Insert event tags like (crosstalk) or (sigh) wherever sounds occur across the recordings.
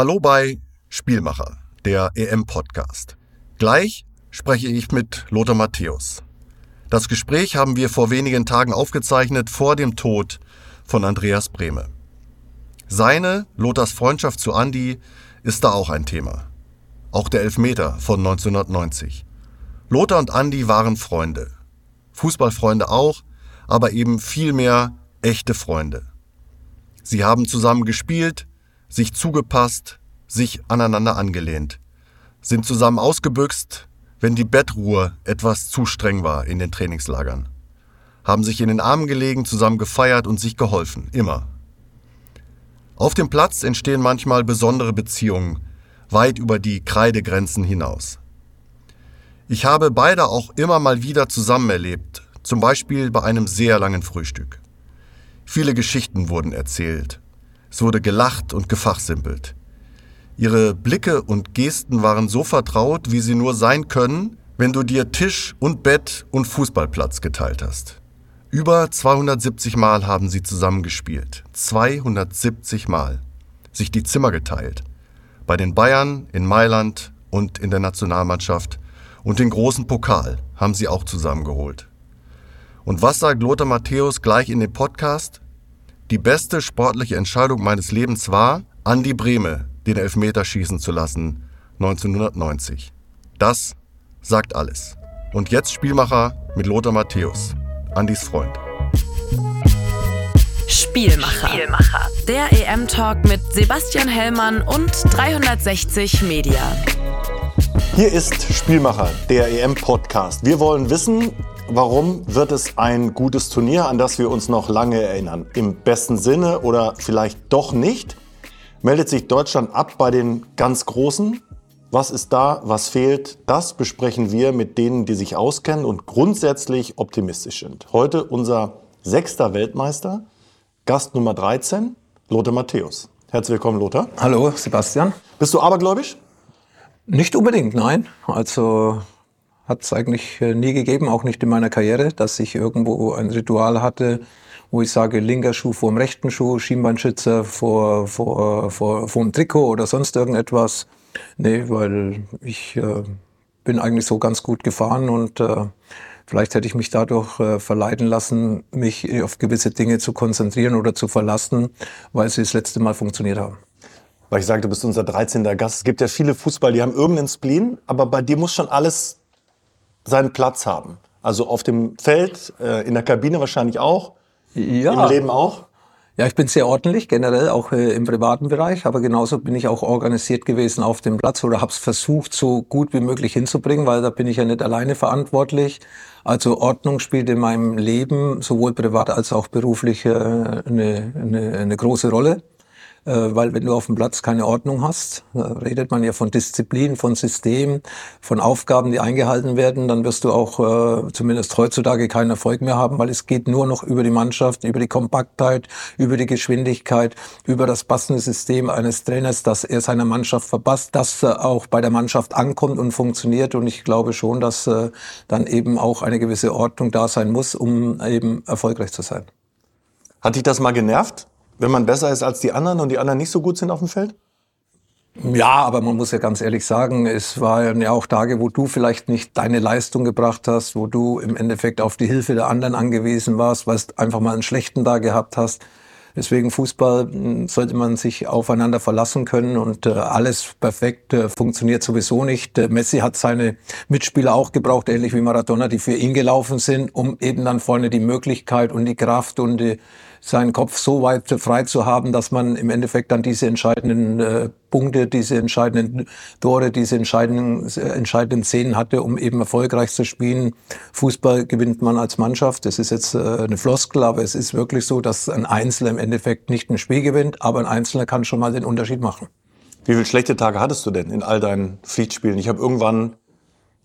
Hallo bei Spielmacher, der EM-Podcast. Gleich spreche ich mit Lothar Matthäus. Das Gespräch haben wir vor wenigen Tagen aufgezeichnet vor dem Tod von Andreas Brehme. Seine, Lothars Freundschaft zu Andi, ist da auch ein Thema. Auch der Elfmeter von 1990. Lothar und Andi waren Freunde. Fußballfreunde auch, aber eben viel mehr echte Freunde. Sie haben zusammen gespielt, sich zugepasst, sich aneinander angelehnt, sind zusammen ausgebüxt, wenn die Bettruhe etwas zu streng war in den Trainingslagern, haben sich in den Armen gelegen, zusammen gefeiert und sich geholfen, immer. Auf dem Platz entstehen manchmal besondere Beziehungen, weit über die Kreidegrenzen hinaus. Ich habe beide auch immer mal wieder zusammen erlebt, zum Beispiel bei einem sehr langen Frühstück. Viele Geschichten wurden erzählt, es wurde gelacht und gefachsimpelt. Ihre Blicke und Gesten waren so vertraut, wie sie nur sein können, wenn du dir Tisch und Bett und Fußballplatz geteilt hast. Über 270 Mal haben sie zusammen gespielt. 270 Mal. Sich die Zimmer geteilt. Bei den Bayern, in Mailand und in der Nationalmannschaft. Und den großen Pokal haben sie auch zusammengeholt. Und was sagt Lothar Matthäus gleich in dem Podcast? Die beste sportliche Entscheidung meines Lebens war, Andi Brehme den Elfmeter schießen zu lassen 1990. Das sagt alles. Und jetzt Spielmacher mit Lothar Matthäus, Andis Freund. Spielmacher. Spielmacher. Der EM-Talk mit Sebastian Hellmann und 360 Media. Hier ist Spielmacher, der EM-Podcast. Wir wollen wissen, Warum wird es ein gutes Turnier, an das wir uns noch lange erinnern? Im besten Sinne oder vielleicht doch nicht? Meldet sich Deutschland ab bei den ganz Großen? Was ist da, was fehlt? Das besprechen wir mit denen, die sich auskennen und grundsätzlich optimistisch sind. Heute unser sechster Weltmeister, Gast Nummer 13, Lothar Matthäus. Herzlich willkommen, Lothar. Hallo, Sebastian. Bist du abergläubisch? Nicht unbedingt, nein. Also hat es eigentlich äh, nie gegeben, auch nicht in meiner Karriere, dass ich irgendwo ein Ritual hatte, wo ich sage, linker Schuh vor dem rechten Schuh, Schienbeinschützer vor, vor, vor, vor dem Trikot oder sonst irgendetwas. Nee, weil ich äh, bin eigentlich so ganz gut gefahren und äh, vielleicht hätte ich mich dadurch äh, verleiten lassen, mich auf gewisse Dinge zu konzentrieren oder zu verlassen, weil sie das letzte Mal funktioniert haben. Weil ich sage, du bist unser 13. Gast. Es gibt ja viele Fußball, die haben irgendeinen Spleen, aber bei dir muss schon alles seinen Platz haben. Also auf dem Feld, äh, in der Kabine wahrscheinlich auch, ja. im Leben auch. Ja, ich bin sehr ordentlich, generell auch äh, im privaten Bereich, aber genauso bin ich auch organisiert gewesen auf dem Platz oder habe es versucht, so gut wie möglich hinzubringen, weil da bin ich ja nicht alleine verantwortlich. Also Ordnung spielt in meinem Leben sowohl privat als auch beruflich äh, eine, eine, eine große Rolle. Äh, weil wenn du auf dem Platz keine Ordnung hast, redet man ja von Disziplin, von System, von Aufgaben, die eingehalten werden, dann wirst du auch äh, zumindest heutzutage keinen Erfolg mehr haben, weil es geht nur noch über die Mannschaft, über die Kompaktheit, über die Geschwindigkeit, über das passende System eines Trainers, dass er seiner Mannschaft verpasst, dass er auch bei der Mannschaft ankommt und funktioniert. Und ich glaube schon, dass äh, dann eben auch eine gewisse Ordnung da sein muss, um eben erfolgreich zu sein. Hat dich das mal genervt? Wenn man besser ist als die anderen und die anderen nicht so gut sind auf dem Feld? Ja, aber man muss ja ganz ehrlich sagen, es waren ja auch Tage, wo du vielleicht nicht deine Leistung gebracht hast, wo du im Endeffekt auf die Hilfe der anderen angewiesen warst, weil du einfach mal einen schlechten Tag gehabt hast. Deswegen Fußball hm, sollte man sich aufeinander verlassen können und äh, alles perfekt äh, funktioniert sowieso nicht. Äh, Messi hat seine Mitspieler auch gebraucht, ähnlich wie Maradona, die für ihn gelaufen sind, um eben dann vorne die Möglichkeit und die Kraft und die seinen Kopf so weit frei zu haben, dass man im Endeffekt dann diese entscheidenden äh, Punkte, diese entscheidenden Tore, diese entscheidenden, äh, entscheidenden Szenen hatte, um eben erfolgreich zu spielen. Fußball gewinnt man als Mannschaft. Das ist jetzt äh, eine Floskel, aber es ist wirklich so, dass ein Einzelner im Endeffekt nicht ein Spiel gewinnt, aber ein Einzelner kann schon mal den Unterschied machen. Wie viele schlechte Tage hattest du denn in all deinen Pflichtspielen? Ich habe irgendwann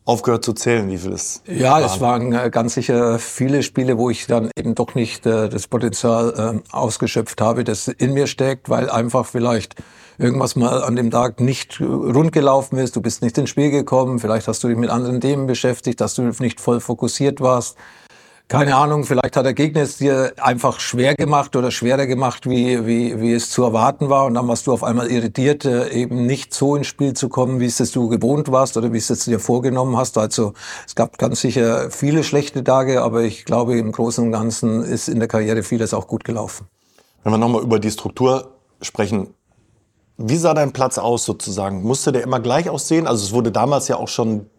aufgehört zu zählen, wie viel es Ja, waren. es waren äh, ganz sicher viele Spiele, wo ich dann eben doch nicht äh, das Potenzial äh, ausgeschöpft habe, das in mir steckt, weil einfach vielleicht irgendwas mal an dem Tag nicht rund gelaufen ist, du bist nicht ins Spiel gekommen, vielleicht hast du dich mit anderen Themen beschäftigt, dass du nicht voll fokussiert warst. Keine Ahnung, vielleicht hat der Gegner es dir einfach schwer gemacht oder schwerer gemacht, wie, wie, wie es zu erwarten war. Und dann warst du auf einmal irritiert, äh, eben nicht so ins Spiel zu kommen, wie es das du gewohnt warst oder wie es es dir vorgenommen hast. Also es gab ganz sicher viele schlechte Tage, aber ich glaube, im Großen und Ganzen ist in der Karriere vieles auch gut gelaufen. Wenn wir nochmal über die Struktur sprechen, wie sah dein Platz aus sozusagen? Musste der immer gleich aussehen? Also es wurde damals ja auch schon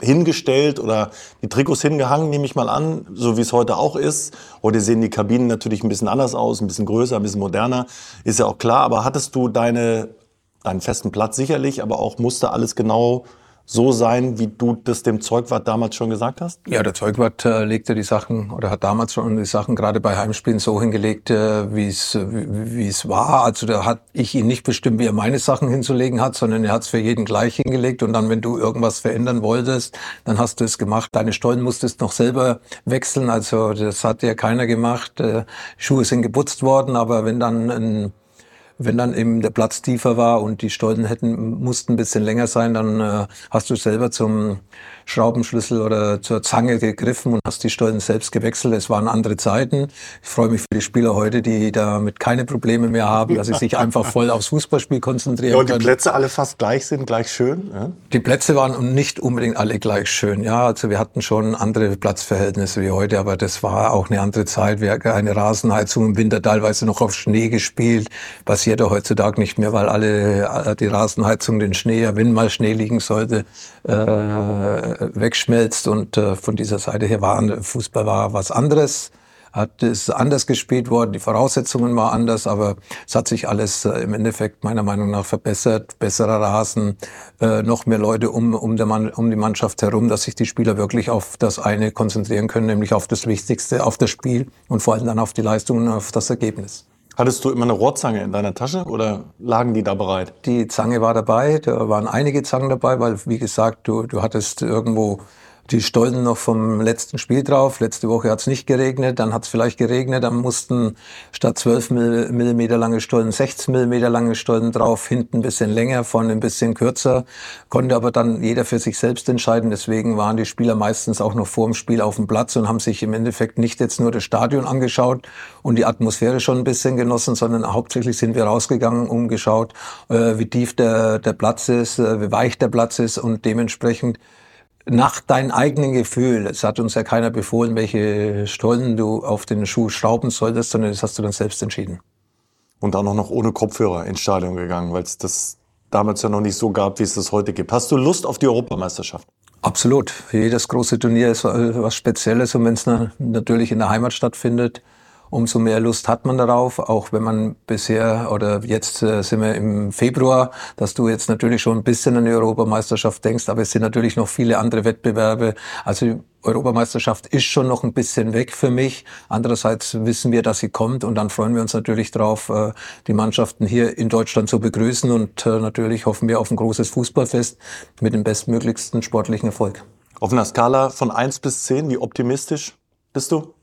hingestellt oder die Trikots hingehangen, nehme ich mal an, so wie es heute auch ist. Heute sehen die Kabinen natürlich ein bisschen anders aus, ein bisschen größer, ein bisschen moderner, ist ja auch klar. Aber hattest du deine, deinen festen Platz sicherlich, aber auch musste alles genau so sein, wie du das dem Zeugwart damals schon gesagt hast? Ja, der Zeugwart äh, legte die Sachen oder hat damals schon die Sachen gerade bei Heimspielen so hingelegt, äh, wie es wie es war. Also da hat ich ihn nicht bestimmt, wie er meine Sachen hinzulegen hat, sondern er hat es für jeden gleich hingelegt. Und dann, wenn du irgendwas verändern wolltest, dann hast du es gemacht. Deine Stollen musstest noch selber wechseln. Also das hat ja keiner gemacht. Äh, Schuhe sind geputzt worden, aber wenn dann ein wenn dann eben der Platz tiefer war und die Stollen hätten, mussten ein bisschen länger sein, dann äh, hast du selber zum Schraubenschlüssel oder zur Zange gegriffen und hast die Stollen selbst gewechselt. Es waren andere Zeiten. Ich freue mich für die Spieler heute, die damit keine Probleme mehr haben, dass sie sich einfach voll aufs Fußballspiel konzentrieren ja, und die können. Plätze alle fast gleich sind, gleich schön. Ja? Die Plätze waren nicht unbedingt alle gleich schön. Ja, also wir hatten schon andere Platzverhältnisse wie heute, aber das war auch eine andere Zeit. Wir hatten eine Rasenheizung im Winter teilweise noch auf Schnee gespielt. Passiert ja heutzutage nicht mehr, weil alle äh, die Rasenheizung den Schnee, wenn mal Schnee liegen sollte, äh, wegschmelzt. Und äh, von dieser Seite her war Fußball war was anderes. Hat es anders gespielt worden, die Voraussetzungen waren anders, aber es hat sich alles äh, im Endeffekt meiner Meinung nach verbessert. Besserer Rasen, äh, noch mehr Leute um, um, der Mann, um die Mannschaft herum, dass sich die Spieler wirklich auf das eine konzentrieren können, nämlich auf das Wichtigste, auf das Spiel und vor allem dann auf die Leistungen und auf das Ergebnis. Hattest du immer eine Rohrzange in deiner Tasche oder lagen die da bereit? Die Zange war dabei, da waren einige Zangen dabei, weil, wie gesagt, du, du hattest irgendwo die Stollen noch vom letzten Spiel drauf. Letzte Woche hat es nicht geregnet, dann hat es vielleicht geregnet, dann mussten statt 12 mm lange Stollen 16 mm lange Stollen drauf, hinten ein bisschen länger, vorne ein bisschen kürzer. Konnte aber dann jeder für sich selbst entscheiden. Deswegen waren die Spieler meistens auch noch vor dem Spiel auf dem Platz und haben sich im Endeffekt nicht jetzt nur das Stadion angeschaut und die Atmosphäre schon ein bisschen genossen, sondern hauptsächlich sind wir rausgegangen, umgeschaut, äh, wie tief der, der Platz ist, äh, wie weich der Platz ist und dementsprechend nach deinem eigenen Gefühl. Es hat uns ja keiner befohlen, welche Stollen du auf den Schuh schrauben solltest, sondern das hast du dann selbst entschieden. Und dann auch noch ohne Kopfhörer ins Stadion gegangen, weil es das damals ja noch nicht so gab, wie es das heute gibt. Hast du Lust auf die Europameisterschaft? Absolut. Jedes große Turnier ist was Spezielles und wenn es natürlich in der Heimat stattfindet, umso mehr Lust hat man darauf, auch wenn man bisher oder jetzt äh, sind wir im Februar, dass du jetzt natürlich schon ein bisschen an die Europameisterschaft denkst, aber es sind natürlich noch viele andere Wettbewerbe. Also die Europameisterschaft ist schon noch ein bisschen weg für mich. Andererseits wissen wir, dass sie kommt und dann freuen wir uns natürlich drauf, äh, die Mannschaften hier in Deutschland zu begrüßen und äh, natürlich hoffen wir auf ein großes Fußballfest mit dem bestmöglichsten sportlichen Erfolg. Auf einer Skala von eins bis zehn, wie optimistisch bist du?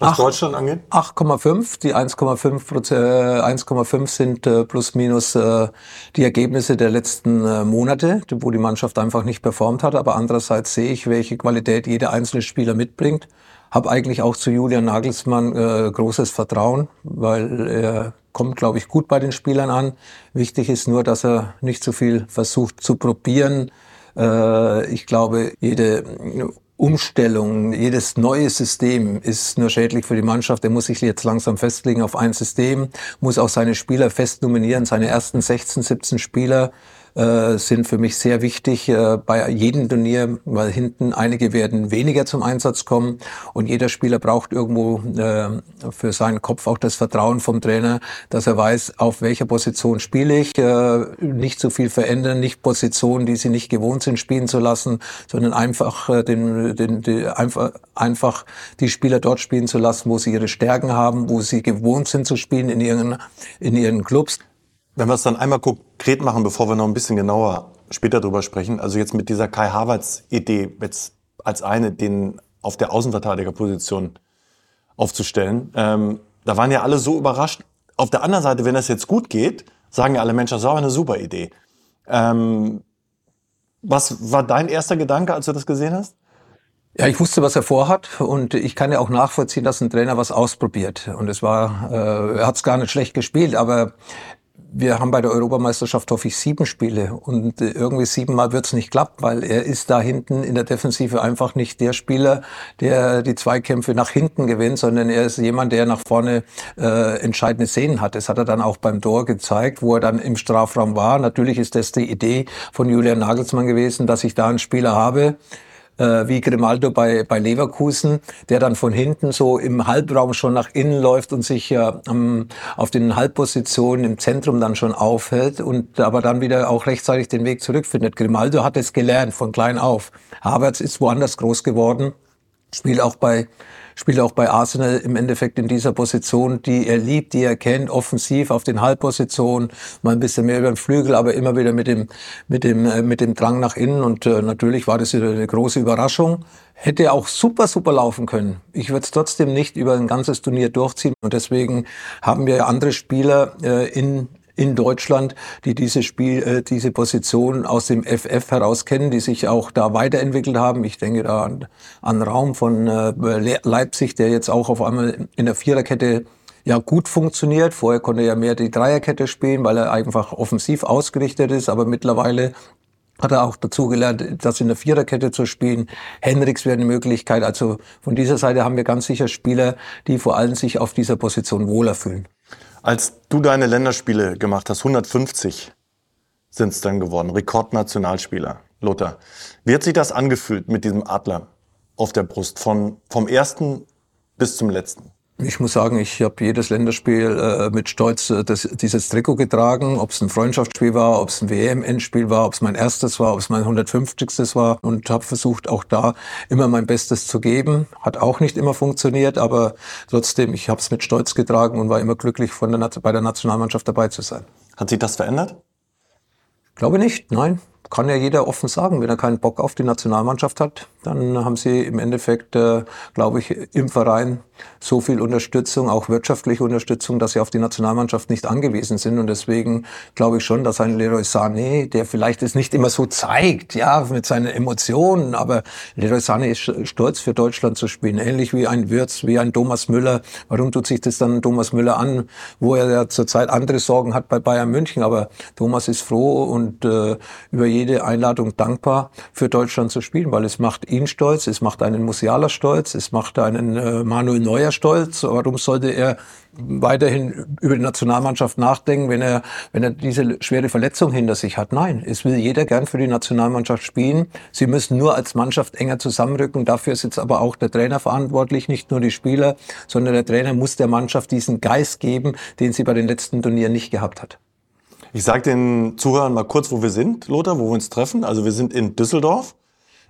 Was 8, Deutschland angeht? 8,5. Die 1,5% äh, 1,5 sind äh, plus minus äh, die Ergebnisse der letzten äh, Monate, wo die Mannschaft einfach nicht performt hat. Aber andererseits sehe ich, welche Qualität jeder einzelne Spieler mitbringt. Hab eigentlich auch zu Julian Nagelsmann äh, großes Vertrauen, weil er kommt, glaube ich, gut bei den Spielern an. Wichtig ist nur, dass er nicht zu so viel versucht zu probieren. Äh, ich glaube, jede Umstellung, jedes neue System ist nur schädlich für die Mannschaft. Er muss sich jetzt langsam festlegen auf ein System, muss auch seine Spieler fest nominieren, seine ersten 16, 17 Spieler äh, sind für mich sehr wichtig äh, bei jedem Turnier, weil hinten einige werden weniger zum Einsatz kommen und jeder Spieler braucht irgendwo äh, für seinen Kopf auch das Vertrauen vom Trainer, dass er weiß, auf welcher Position spiele ich, äh, nicht zu viel verändern, nicht Positionen, die sie nicht gewohnt sind, spielen zu lassen, sondern einfach den, den, die, einfach, einfach die Spieler dort spielen zu lassen, wo sie ihre Stärken haben, wo sie gewohnt sind zu spielen in ihren, in ihren Clubs. Wenn wir es dann einmal konkret machen, bevor wir noch ein bisschen genauer später drüber sprechen, also jetzt mit dieser Kai Havertz Idee jetzt als eine, den auf der Außenverteidigerposition aufzustellen, ähm, da waren ja alle so überrascht. Auf der anderen Seite, wenn das jetzt gut geht, sagen ja alle Menschen, das war eine super Idee. Ähm, was war dein erster Gedanke, als du das gesehen hast? Ja, ich wusste, was er vorhat und ich kann ja auch nachvollziehen, dass ein Trainer was ausprobiert. Und es war, äh, er hat es gar nicht schlecht gespielt, aber wir haben bei der Europameisterschaft, hoffe ich, sieben Spiele und äh, irgendwie siebenmal wird es nicht klappen, weil er ist da hinten in der Defensive einfach nicht der Spieler, der die Zweikämpfe nach hinten gewinnt, sondern er ist jemand, der nach vorne äh, entscheidende Szenen hat. Das hat er dann auch beim Tor gezeigt, wo er dann im Strafraum war. Natürlich ist das die Idee von Julian Nagelsmann gewesen, dass ich da einen Spieler habe, äh, wie Grimaldo bei, bei Leverkusen, der dann von hinten so im Halbraum schon nach innen läuft und sich ja ähm, auf den Halbpositionen im Zentrum dann schon aufhält und aber dann wieder auch rechtzeitig den Weg zurückfindet. Grimaldo hat es gelernt von klein auf. Havertz ist woanders groß geworden, spielt auch bei spielt auch bei Arsenal im Endeffekt in dieser Position, die er liebt, die er kennt, offensiv auf den Halbpositionen, mal ein bisschen mehr über den Flügel, aber immer wieder mit dem, mit dem, äh, mit dem Drang nach innen. Und äh, natürlich war das eine große Überraschung. Hätte auch super, super laufen können. Ich würde es trotzdem nicht über ein ganzes Turnier durchziehen. Und deswegen haben wir andere Spieler äh, in, in Deutschland, die diese Spiel, äh, diese Position aus dem FF heraus kennen, die sich auch da weiterentwickelt haben. Ich denke da an, an Raum von äh, Leipzig, der jetzt auch auf einmal in der Viererkette ja gut funktioniert. Vorher konnte er ja mehr die Dreierkette spielen, weil er einfach offensiv ausgerichtet ist, aber mittlerweile hat er auch dazugelernt, das in der Viererkette zu spielen. Henriks wäre eine Möglichkeit. Also von dieser Seite haben wir ganz sicher Spieler, die vor allem sich auf dieser Position wohler fühlen. Als du deine Länderspiele gemacht hast, 150 sind es dann geworden, Rekordnationalspieler, Lothar. Wie hat sich das angefühlt mit diesem Adler auf der Brust, von, vom ersten bis zum letzten? Ich muss sagen, ich habe jedes Länderspiel äh, mit Stolz äh, das, dieses Trikot getragen, ob es ein Freundschaftsspiel war, ob es ein WM-Endspiel war, ob es mein erstes war, ob es mein 150. war und habe versucht, auch da immer mein Bestes zu geben. Hat auch nicht immer funktioniert, aber trotzdem, ich habe es mit Stolz getragen und war immer glücklich, von der, bei der Nationalmannschaft dabei zu sein. Hat sich das verändert? Glaube nicht, nein kann ja jeder offen sagen, wenn er keinen Bock auf die Nationalmannschaft hat, dann haben sie im Endeffekt, äh, glaube ich, im Verein so viel Unterstützung, auch wirtschaftliche Unterstützung, dass sie auf die Nationalmannschaft nicht angewiesen sind. Und deswegen glaube ich schon, dass ein Leroy Sané, der vielleicht es nicht immer so zeigt, ja, mit seinen Emotionen, aber Leroy Sané ist stolz für Deutschland zu spielen, ähnlich wie ein Wirtz, wie ein Thomas Müller. Warum tut sich das dann Thomas Müller an, wo er ja zurzeit andere Sorgen hat bei Bayern München? Aber Thomas ist froh und äh, über jede Einladung dankbar, für Deutschland zu spielen, weil es macht ihn stolz, es macht einen Musiala stolz, es macht einen äh, Manuel Neuer stolz. Warum sollte er weiterhin über die Nationalmannschaft nachdenken, wenn er, wenn er diese schwere Verletzung hinter sich hat? Nein, es will jeder gern für die Nationalmannschaft spielen. Sie müssen nur als Mannschaft enger zusammenrücken. Dafür ist jetzt aber auch der Trainer verantwortlich, nicht nur die Spieler, sondern der Trainer muss der Mannschaft diesen Geist geben, den sie bei den letzten Turnieren nicht gehabt hat. Ich sage den Zuhörern mal kurz, wo wir sind, Lothar, wo wir uns treffen. Also wir sind in Düsseldorf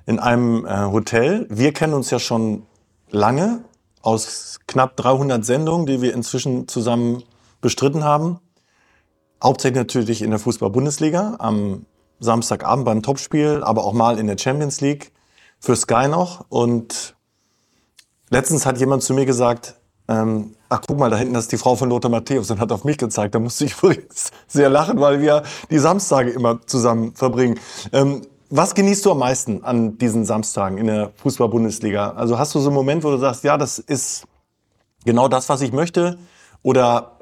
in einem äh, Hotel. Wir kennen uns ja schon lange aus knapp 300 Sendungen, die wir inzwischen zusammen bestritten haben. Hauptsächlich natürlich in der Fußball-Bundesliga am Samstagabend beim Topspiel, aber auch mal in der Champions League für Sky noch. Und letztens hat jemand zu mir gesagt, ähm, ach guck mal, da hinten ist die Frau von Lothar Matthäus und hat auf mich gezeigt. Da musste ich (laughs) übrigens sehr lachen, weil wir die Samstage immer zusammen verbringen. Ähm, was genießt du am meisten an diesen Samstagen in der Fußball-Bundesliga? Also hast du so einen Moment, wo du sagst, ja, das ist genau das, was ich möchte? Oder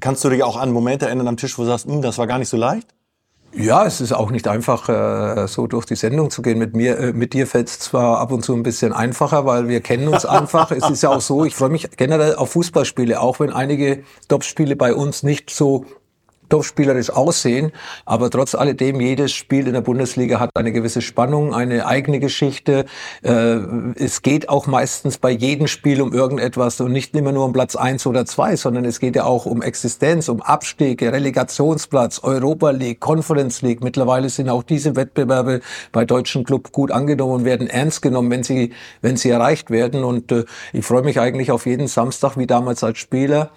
kannst du dich auch an Momente erinnern am Tisch, wo du sagst, hm, das war gar nicht so leicht? Ja, es ist auch nicht einfach, äh, so durch die Sendung zu gehen. Mit mir, äh, mit dir fällt es zwar ab und zu ein bisschen einfacher, weil wir kennen uns (laughs) einfach. es ist ja auch so, ich freue mich generell auf Fußballspiele, auch wenn einige Topspiele bei uns nicht so topspielerisch aussehen. Aber trotz alledem, jedes Spiel in der Bundesliga hat eine gewisse Spannung, eine eigene Geschichte. Äh, es geht auch meistens bei jedem Spiel um irgendetwas und nicht immer nur um Platz eins oder zwei, sondern es geht ja auch um Existenz, um Abstiege, Relegationsplatz, Europa League, Conference League. Mittlerweile sind auch diese Wettbewerbe bei deutschen Club gut angenommen und werden ernst genommen, wenn sie, wenn sie erreicht werden. Und äh, ich freue mich eigentlich auf jeden Samstag, wie damals als Spieler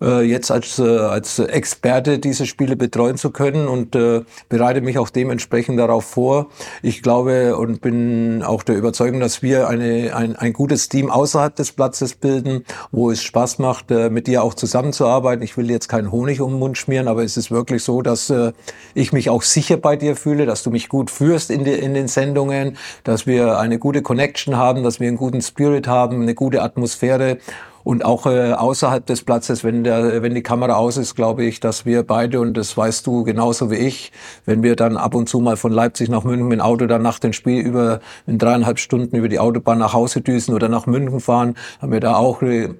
jetzt als, äh, als Experte diese Spiele betreuen zu können und äh, bereite mich auch dementsprechend darauf vor. Ich glaube und bin auch der Überzeugung, dass wir eine, ein, ein gutes Team außerhalb des Platzes bilden, wo es Spaß macht, äh, mit dir auch zusammenzuarbeiten. Ich will jetzt keinen Honig um den Mund schmieren, aber es ist wirklich so, dass äh, ich mich auch sicher bei dir fühle, dass du mich gut führst in, die, in den Sendungen, dass wir eine gute Connection haben, dass wir einen guten Spirit haben, eine gute Atmosphäre. Und auch äh, außerhalb des Platzes, wenn, der, wenn die Kamera aus ist, glaube ich, dass wir beide, und das weißt du genauso wie ich, wenn wir dann ab und zu mal von Leipzig nach München mit dem Auto dann nach dem Spiel über in dreieinhalb Stunden über die Autobahn nach Hause düsen oder nach München fahren, haben wir da auch äh,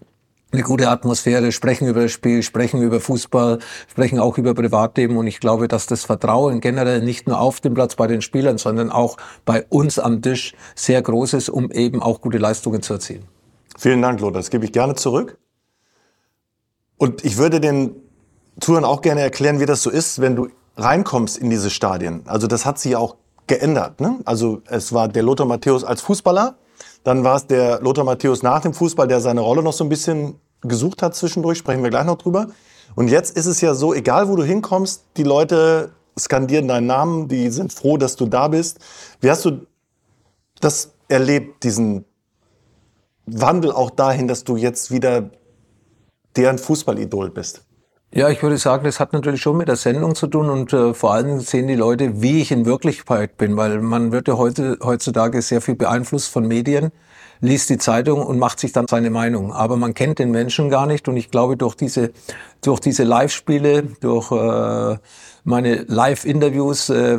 eine gute Atmosphäre, sprechen über das Spiel, sprechen über Fußball, sprechen auch über Privatleben und ich glaube, dass das Vertrauen generell nicht nur auf dem Platz bei den Spielern, sondern auch bei uns am Tisch sehr groß ist, um eben auch gute Leistungen zu erzielen. Vielen Dank, Lothar. Das gebe ich gerne zurück. Und ich würde den Zuhörern auch gerne erklären, wie das so ist, wenn du reinkommst in diese Stadien. Also das hat sich auch geändert. Ne? Also es war der Lothar Matthäus als Fußballer, dann war es der Lothar Matthäus nach dem Fußball, der seine Rolle noch so ein bisschen gesucht hat zwischendurch, sprechen wir gleich noch drüber. Und jetzt ist es ja so, egal wo du hinkommst, die Leute skandieren deinen Namen, die sind froh, dass du da bist. Wie hast du das erlebt, diesen Wandel auch dahin, dass du jetzt wieder deren Fußballidol bist? Ja, ich würde sagen, das hat natürlich schon mit der Sendung zu tun und äh, vor allem sehen die Leute, wie ich in Wirklichkeit bin, weil man wird ja heute, heutzutage sehr viel beeinflusst von Medien, liest die Zeitung und macht sich dann seine Meinung. Aber man kennt den Menschen gar nicht und ich glaube, durch diese, durch diese Live-Spiele, durch äh, meine Live-Interviews äh,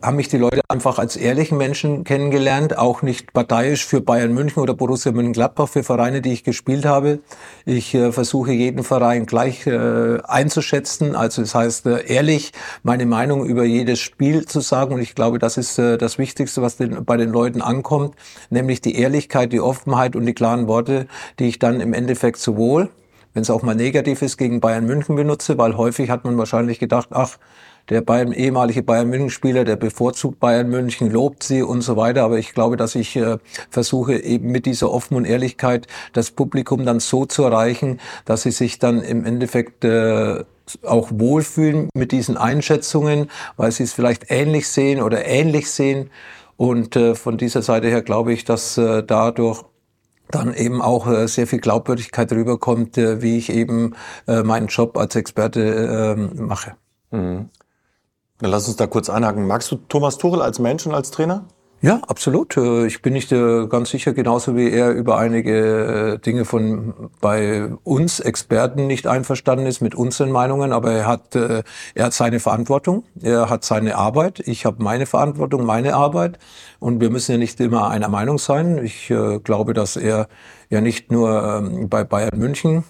haben mich die Leute einfach als ehrlichen Menschen kennengelernt, auch nicht parteiisch für Bayern München oder Borussia Mönchengladbach, für Vereine, die ich gespielt habe. Ich äh, versuche jeden Verein gleich äh, einzuschätzen, also das heißt äh, ehrlich meine Meinung über jedes Spiel zu sagen und ich glaube, das ist äh, das Wichtigste, was den, bei den Leuten ankommt, nämlich die Ehrlichkeit, die Offenheit und die klaren Worte, die ich dann im Endeffekt sowohl wenn es auch mal negativ ist, gegen Bayern München benutze, weil häufig hat man wahrscheinlich gedacht, ach, der Bayern, ehemalige Bayern München Spieler, der bevorzugt Bayern München, lobt sie und so weiter. Aber ich glaube, dass ich äh, versuche eben mit dieser offenen Ehrlichkeit das Publikum dann so zu erreichen, dass sie sich dann im Endeffekt äh, auch wohlfühlen mit diesen Einschätzungen, weil sie es vielleicht ähnlich sehen oder ähnlich sehen. Und äh, von dieser Seite her glaube ich, dass äh, dadurch dann eben auch äh, sehr viel Glaubwürdigkeit rüberkommt, äh, wie ich eben äh, meinen Job als Experte äh, mache. Mhm. Dann lass uns da kurz einhaken. Magst du Thomas Tuchel als Mensch und als Trainer? Ja, absolut. Äh, ich bin nicht äh, ganz sicher, genauso wie er über einige äh, Dinge von bei uns Experten nicht einverstanden ist mit unseren Meinungen, aber er hat, er hat seine Verantwortung, er hat seine Arbeit, ich habe meine Verantwortung, meine Arbeit und wir müssen ja nicht immer einer Meinung sein. Ich glaube, dass er ja nicht nur ähm, bei Bayern München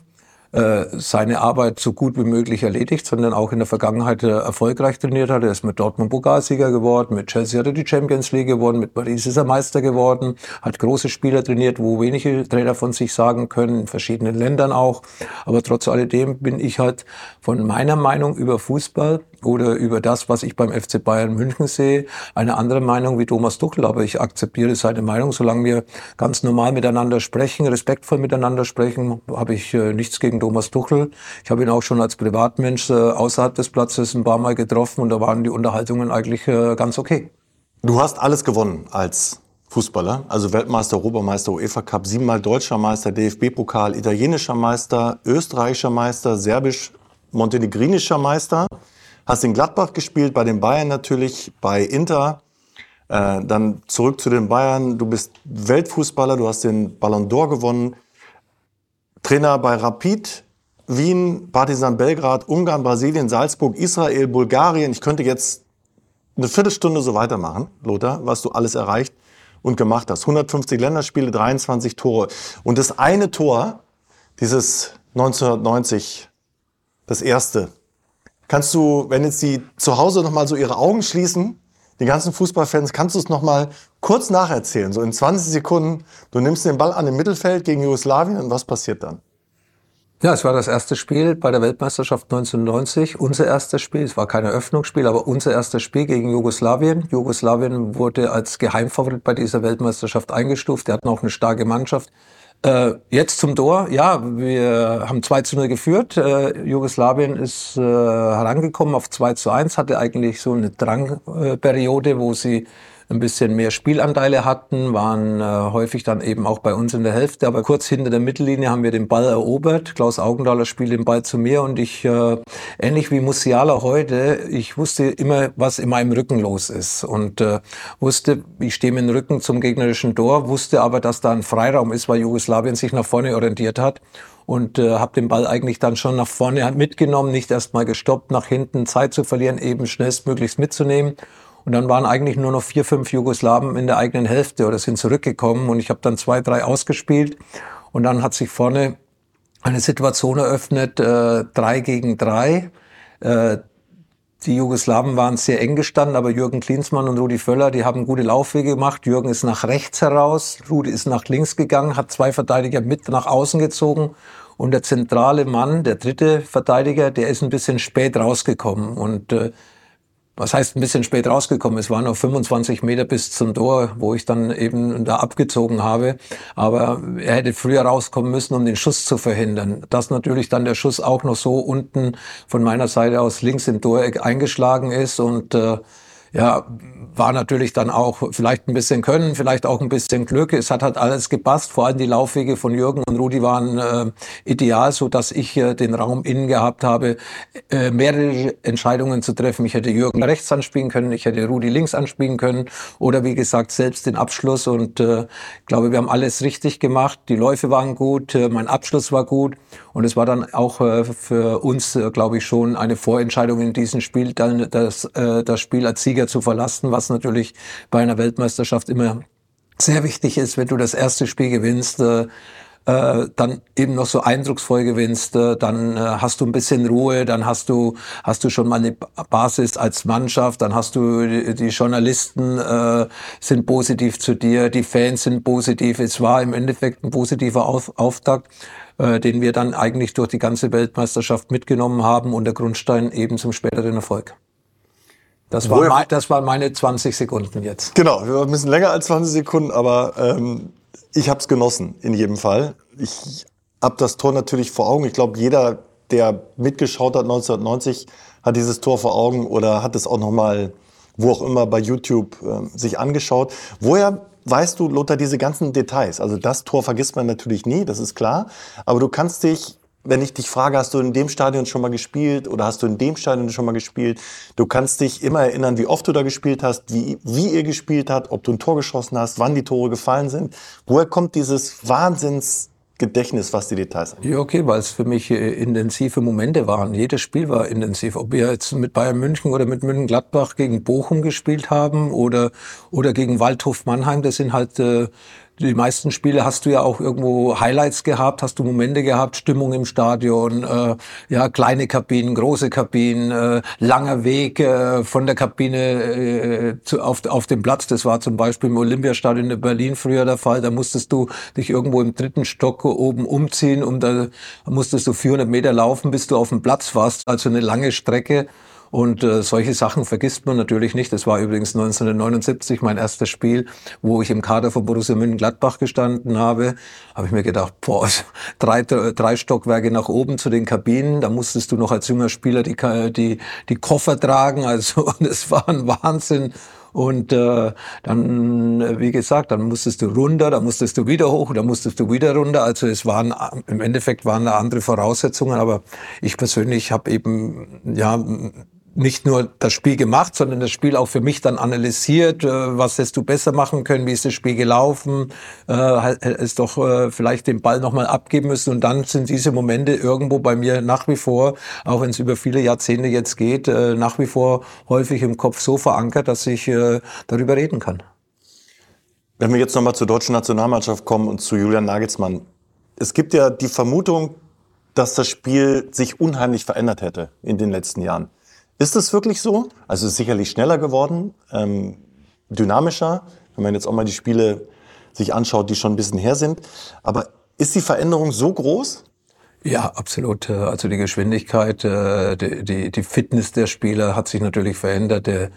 äh, seine Arbeit so gut wie möglich erledigt, sondern auch in der Vergangenheit äh, erfolgreich trainiert hat. Er ist mit Dortmund Pokalsieger geworden, mit Chelsea hat er die Champions League gewonnen, mit Paris ist er Meister geworden, hat große Spieler trainiert, wo wenige Trainer von sich sagen können, in verschiedenen Ländern auch. Aber trotz alledem bin ich halt von meiner Meinung über Fußball oder über das, was ich beim FC Bayern München sehe, eine andere Meinung wie Thomas Tuchel. Aber ich akzeptiere seine Meinung, solange wir ganz normal miteinander sprechen, respektvoll miteinander sprechen, habe ich äh, nichts gegen Thomas Tuchel. Ich habe ihn auch schon als Privatmensch äh, außerhalb des Platzes ein paar Mal getroffen und da waren die Unterhaltungen eigentlich äh, ganz okay. Du hast alles gewonnen als Fußballer, also Weltmeister, Europameister, UEFA Cup, siebenmal deutscher Meister, DFB-Pokal, italienischer Meister, österreichischer Meister, serbisch-montenegrinischer Meister. Hast in Gladbach gespielt, bei den Bayern natürlich, bei Inter. Äh, dann zurück zu den Bayern. Du bist Weltfußballer, du hast den Ballon d'Or gewonnen. Trainer bei Rapid, Wien, Partizan Belgrad, Ungarn, Brasilien, Salzburg, Israel, Bulgarien. Ich könnte jetzt eine Viertelstunde so weitermachen, Lothar, was du alles erreicht und gemacht hast. 150 Länderspiele, 23 Tore. Und das eine Tor, dieses 1990, das erste, Kannst du, wenn jetzt die zu Hause nochmal so ihre Augen schließen, die ganzen Fußballfans, kannst du es nochmal kurz nacherzählen, so in 20 Sekunden. Du nimmst den Ball an im Mittelfeld gegen Jugoslawien und was passiert dann? Ja, es war das erste Spiel bei der Weltmeisterschaft 1990. Unser erstes Spiel. Es war kein Eröffnungsspiel, aber unser erstes Spiel gegen Jugoslawien. Jugoslawien wurde als Geheimfavorit bei dieser Weltmeisterschaft eingestuft. Die hatten auch eine starke Mannschaft. Äh, jetzt zum Tor. Ja, wir haben 2 zu 0 geführt. Äh, Jugoslawien ist äh, herangekommen auf 2 zu 1, hatte eigentlich so eine Drangperiode, wo sie ein bisschen mehr Spielanteile hatten, waren äh, häufig dann eben auch bei uns in der Hälfte. Aber kurz hinter der Mittellinie haben wir den Ball erobert. Klaus Augendahler spielt den Ball zu mir und ich, äh, ähnlich wie Musiala heute, ich wusste immer, was in meinem Rücken los ist und äh, wusste, ich stehe mit dem Rücken zum gegnerischen Tor, wusste aber, dass da ein Freiraum ist, weil Jugoslawien sich nach vorne orientiert hat und äh, habe den Ball eigentlich dann schon nach vorne mitgenommen, nicht erst mal gestoppt, nach hinten Zeit zu verlieren, eben schnellstmöglichst mitzunehmen und dann waren eigentlich nur noch vier, fünf Jugoslawen in der eigenen Hälfte oder sind zurückgekommen. Und ich habe dann zwei, drei ausgespielt. Und dann hat sich vorne eine Situation eröffnet, äh, drei gegen drei. Äh, die Jugoslawen waren sehr eng gestanden, aber Jürgen Klinsmann und Rudi Völler, die haben gute Laufwege gemacht. Jürgen ist nach rechts heraus, Rudi ist nach links gegangen, hat zwei Verteidiger mit nach außen gezogen. Und der zentrale Mann, der dritte Verteidiger, der ist ein bisschen spät rausgekommen. Und äh, was heißt ein bisschen spät rausgekommen. Es waren noch 25 Meter bis zum Tor, wo ich dann eben da abgezogen habe. Aber er hätte früher rauskommen müssen, um den Schuss zu verhindern. Dass natürlich dann der Schuss auch noch so unten von meiner Seite aus links im Toreck eingeschlagen ist und äh, ja, war natürlich dann auch vielleicht ein bisschen Können, vielleicht auch ein bisschen Glück. Es hat halt alles gepasst. Vor allem die Laufwege von Jürgen und Rudi waren äh, ideal, so dass ich äh, den Raum innen gehabt habe, äh, mehrere Entscheidungen zu treffen. Ich hätte Jürgen rechts anspielen können, ich hätte Rudi links anspielen können oder wie gesagt selbst den Abschluss. Und äh, ich glaube, wir haben alles richtig gemacht. Die Läufe waren gut, äh, mein Abschluss war gut und es war dann auch äh, für uns, äh, glaube ich, schon eine Vorentscheidung in diesem Spiel, dann das, äh, das Spiel als Sieger zu verlassen, was natürlich bei einer Weltmeisterschaft immer sehr wichtig ist, wenn du das erste Spiel gewinnst. Äh, äh, dann eben noch so eindrucksvoll gewinnst, äh, dann äh, hast du ein bisschen Ruhe, dann hast du hast du schon mal eine Basis als Mannschaft, dann hast du die, die Journalisten äh, sind positiv zu dir, die Fans sind positiv. Es war im Endeffekt ein positiver Auf, Auftakt äh, den wir dann eigentlich durch die ganze Weltmeisterschaft mitgenommen haben und der Grundstein eben zum späteren Erfolg. Das, war mein, das waren meine 20 Sekunden jetzt. Genau, wir waren ein bisschen länger als 20 Sekunden, aber ähm, ich habe es genossen, in jedem Fall. Ich habe das Tor natürlich vor Augen. Ich glaube, jeder, der mitgeschaut hat 1990, hat dieses Tor vor Augen oder hat es auch noch mal, wo auch immer, bei YouTube äh, sich angeschaut. Woher weißt du, Lothar, diese ganzen Details. Also das Tor vergisst man natürlich nie, das ist klar. Aber du kannst dich, wenn ich dich frage, hast du in dem Stadion schon mal gespielt oder hast du in dem Stadion schon mal gespielt, du kannst dich immer erinnern, wie oft du da gespielt hast, wie, wie ihr gespielt habt, ob du ein Tor geschossen hast, wann die Tore gefallen sind. Woher kommt dieses Wahnsinns Gedächtnis, was die Details angeht. Ja, okay, weil es für mich äh, intensive Momente waren. Jedes Spiel war intensiv. Ob wir jetzt mit Bayern München oder mit München-Gladbach gegen Bochum gespielt haben oder, oder gegen Waldhof Mannheim, das sind halt äh, die meisten Spiele hast du ja auch irgendwo Highlights gehabt, hast du Momente gehabt, Stimmung im Stadion, äh, ja kleine Kabinen, große Kabinen, äh, langer Weg äh, von der Kabine äh, zu, auf, auf den Platz. Das war zum Beispiel im Olympiastadion in Berlin früher der Fall. Da musstest du dich irgendwo im dritten Stock oben umziehen und da musstest du 400 Meter laufen, bis du auf dem Platz warst. Also eine lange Strecke. Und äh, solche Sachen vergisst man natürlich nicht. Das war übrigens 1979 mein erstes Spiel, wo ich im Kader von Borussia Mönchengladbach gestanden habe. Habe ich mir gedacht, boah, (laughs) drei, drei Stockwerke nach oben zu den Kabinen. Da musstest du noch als junger Spieler die, die, die Koffer tragen. (laughs) Also das war ein Wahnsinn. Und äh, dann, wie gesagt, dann musstest du runter, dann musstest du wieder hoch, dann musstest du wieder runter. Also es waren im Endeffekt waren da andere Voraussetzungen, aber ich persönlich habe eben ja nicht nur das Spiel gemacht, sondern das Spiel auch für mich dann analysiert. Äh, was hättest du besser machen können? Wie ist das Spiel gelaufen? Äh, es doch äh, vielleicht den Ball nochmal abgeben müssen. Und dann sind diese Momente irgendwo bei mir nach wie vor, auch wenn es über viele Jahrzehnte jetzt geht, äh, nach wie vor häufig im Kopf so verankert, dass ich äh, darüber reden kann. Wenn wir jetzt nochmal zur deutschen Nationalmannschaft kommen und zu Julian Nagelsmann. Es gibt ja die Vermutung, dass das Spiel sich unheimlich verändert hätte in den letzten Jahren. Ist es wirklich so? Also es ist sicherlich schneller geworden, ähm, dynamischer, wenn man jetzt auch mal die Spiele sich anschaut, die schon ein bisschen her sind. Aber ist die Veränderung so groß? Ja, absolut. Also die Geschwindigkeit, äh, die, die, die Fitness der Spieler hat sich natürlich verändert. Der,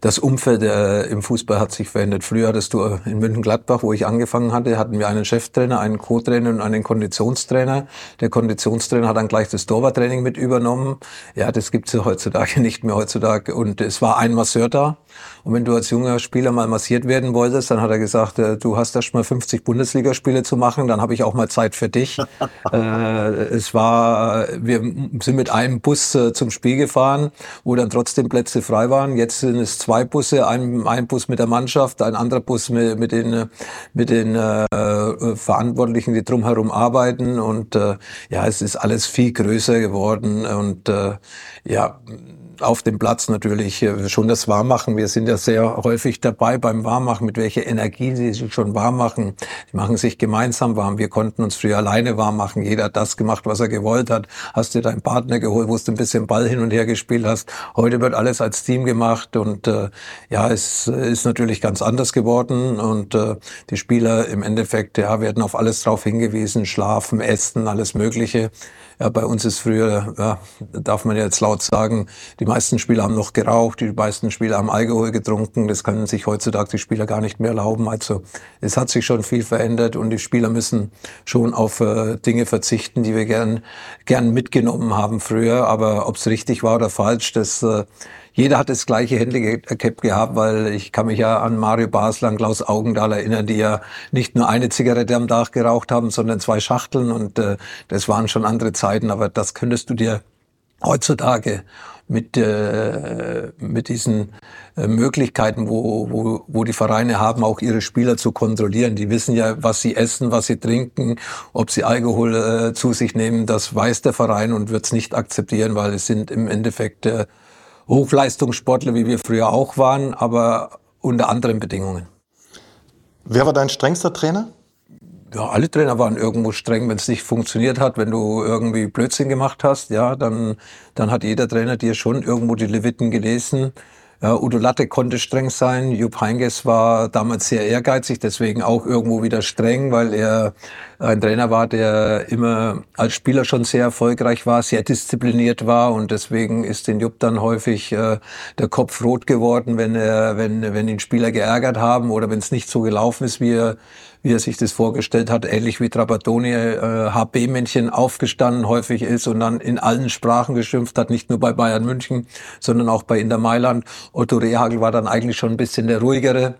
das Umfeld äh, im Fußball hat sich verändert. Früher hattest du in München-Gladbach, wo ich angefangen hatte, hatten wir einen Cheftrainer, einen Co-Trainer und einen Konditionstrainer. Der Konditionstrainer hat dann gleich das Torwarttraining mit übernommen. Ja, das gibt's ja heutzutage (laughs) nicht mehr heutzutage. Und es war ein Masseur da. Und wenn du als junger Spieler mal massiert werden wolltest, dann hat er gesagt, äh, du hast erst mal 50 Bundesligaspiele zu machen, dann habe ich auch mal Zeit für dich. (laughs) äh, es war, wir sind mit einem Bus äh, zum Spiel gefahren, wo dann trotzdem Plätze frei waren. Jetzt sind es zwei Busse, ein, ein Bus mit der Mannschaft, ein anderer Bus mit, mit den, mit den äh, Verantwortlichen, die drumherum arbeiten. Und äh, ja, es ist alles viel größer geworden. Und äh, ja, auf dem Platz natürlich äh, schon das Warmmachen. Wir sind ja sehr häufig dabei beim Warmmachen, mit welcher Energie sie sich schon warm machen. Die machen sich gemeinsam warm. Wir konnten uns früher alleine warm machen. Jeder hat das gemacht, was er gewollt hat. Hast dir deinen Partner geholt, wo du ein bisschen Ball hin und her gespielt hast. Heute wird alles als Team gemacht und äh, ja, es ist natürlich ganz anders geworden und äh, die Spieler im Endeffekt ja werden auf alles drauf hingewiesen, schlafen, essen, alles Mögliche. Ja, bei uns ist früher, ja, darf man jetzt laut sagen, die meisten Spieler haben noch geraucht, die meisten Spieler haben Alkohol getrunken. Das können sich heutzutage die Spieler gar nicht mehr erlauben. Also es hat sich schon viel verändert und die Spieler müssen schon auf äh, Dinge verzichten, die wir gern, gern mitgenommen haben früher. Aber ob es richtig war oder falsch, das äh, jeder hat das gleiche Handicap gehabt, weil ich kann mich ja an Mario Basler und Klaus Augendahl erinnern, die ja nicht nur eine Zigarette am Tag geraucht haben, sondern zwei Schachteln und äh, das waren schon andere Zeiten, aber das könntest du dir heutzutage mit, äh, mit diesen äh, Möglichkeiten, wo, wo, wo die Vereine haben, auch ihre Spieler zu kontrollieren. Die wissen ja, was sie essen, was sie trinken, ob sie Alkohol äh, zu sich nehmen. Das weiß der Verein und wird es nicht akzeptieren, weil es sind im Endeffekt äh, Hochleistungssportler, wie wir früher auch waren, aber unter anderen Bedingungen. Wer war dein strengster Trainer? Ja, alle Trainer waren irgendwo streng, wenn es nicht funktioniert hat, wenn du irgendwie Blödsinn gemacht hast, ja, dann, dann hat jeder Trainer dir schon irgendwo die Leviten gelesen. Ja, Udo Latte konnte streng sein. Jupp Heynckes war damals sehr ehrgeizig, deswegen auch irgendwo wieder streng, weil er ein Trainer war, der immer als Spieler schon sehr erfolgreich war, sehr diszipliniert war und deswegen ist den Jupp dann häufig äh, der Kopf rot geworden, wenn er, wenn, wenn ihn Spieler geärgert haben oder wenn es nicht so gelaufen ist, wie er, wie er sich das vorgestellt hat, ähnlich wie Trapattoni äh, HB-Männchen aufgestanden häufig ist und dann in allen Sprachen geschimpft hat, nicht nur bei Bayern München, sondern auch bei Inter Mailand. Otto Rehagel war dann eigentlich schon ein bisschen der ruhigere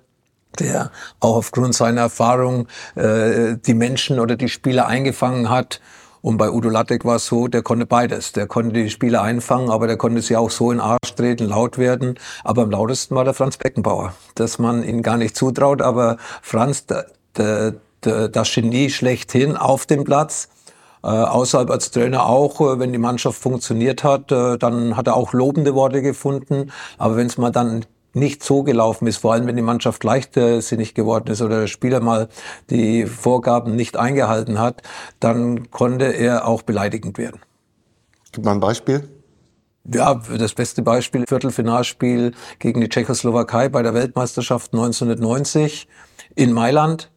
der auch aufgrund seiner Erfahrung äh, die Menschen oder die Spieler eingefangen hat. Und bei Udo Lattek war es so, der konnte beides. Der konnte die Spieler einfangen, aber der konnte sie auch so in den Arsch treten, laut werden. Aber am lautesten war der Franz Beckenbauer, dass man ihn gar nicht zutraut. Aber Franz, das Genie schlechthin auf dem Platz, äh, außerhalb als Trainer auch, äh, wenn die Mannschaft funktioniert hat, äh, dann hat er auch lobende Worte gefunden. Aber wenn es mal dann nicht so gelaufen ist, vor allem wenn die Mannschaft leichtsinnig geworden ist oder der Spieler mal die Vorgaben nicht eingehalten hat, dann konnte er auch beleidigend werden. Gib mal ein Beispiel. Ja, das beste Beispiel, Viertelfinalspiel gegen die Tschechoslowakei bei der Weltmeisterschaft 1990 in Mailand.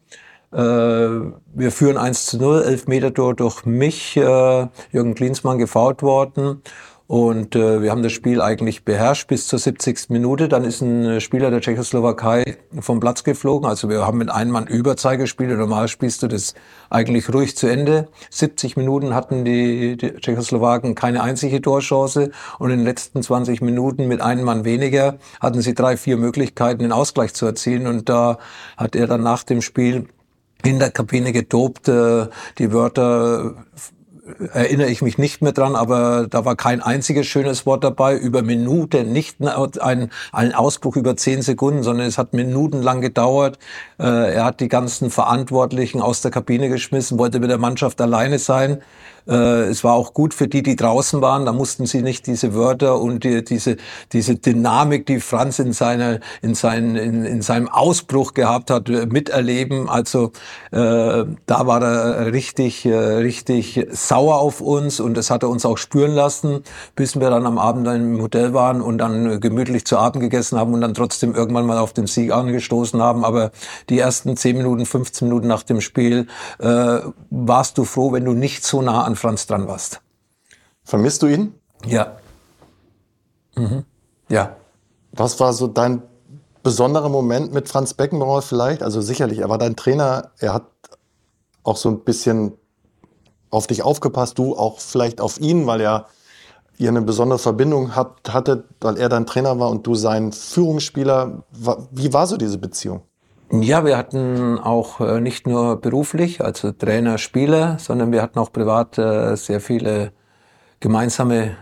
Äh, wir führen 1 zu 0, elf Meter durch mich, äh, Jürgen Klinsmann gefault worden. Und äh, wir haben das Spiel eigentlich beherrscht bis zur 70. Minute. Dann ist ein Spieler der Tschechoslowakei vom Platz geflogen. Also wir haben mit einem Mann Überzahl gespielt. Normal spielst du das eigentlich ruhig zu Ende. 70 Minuten hatten die, die Tschechoslowaken keine einzige Torchance. Und in den letzten 20 Minuten mit einem Mann weniger hatten sie drei, vier Möglichkeiten, den Ausgleich zu erzielen. Und da hat er dann nach dem Spiel in der Kabine getobt, äh, die Wörter erinnere ich mich nicht mehr dran, aber da war kein einziges schönes Wort dabei. Über Minuten, nicht ein, ein Ausbruch über zehn Sekunden, sondern es hat minutenlang gedauert. Äh, er hat die ganzen Verantwortlichen aus der Kabine geschmissen, wollte mit der Mannschaft alleine sein. Äh, es war auch gut für die, die draußen waren. Da mussten sie nicht diese Wörter und die, diese, diese Dynamik, die Franz in, seiner, in, seinen, in, in seinem Ausbruch gehabt hat, äh, miterleben. Also äh, da war er richtig, äh, richtig sauer auf uns und das hat er uns auch spüren lassen, bis wir dann am Abend dann im Hotel waren und dann gemütlich zu Abend gegessen haben und dann trotzdem irgendwann mal auf den Sieg angestoßen haben. Aber die ersten 10 Minuten, 15 Minuten nach dem Spiel äh, warst du froh, wenn du nicht so nah an Franz dran warst. Vermisst du ihn? Ja. Mhm. Ja. Was war so dein besonderer Moment mit Franz Beckenbauer vielleicht? Also sicherlich, er war dein Trainer, er hat auch so ein bisschen auf dich aufgepasst, du auch vielleicht auf ihn, weil er ihr eine besondere Verbindung hat, hatte, weil er dein Trainer war und du sein Führungsspieler. Wie war so diese Beziehung? Ja, wir hatten auch äh, nicht nur beruflich, also Trainer, Spieler, sondern wir hatten auch privat äh, sehr viele gemeinsame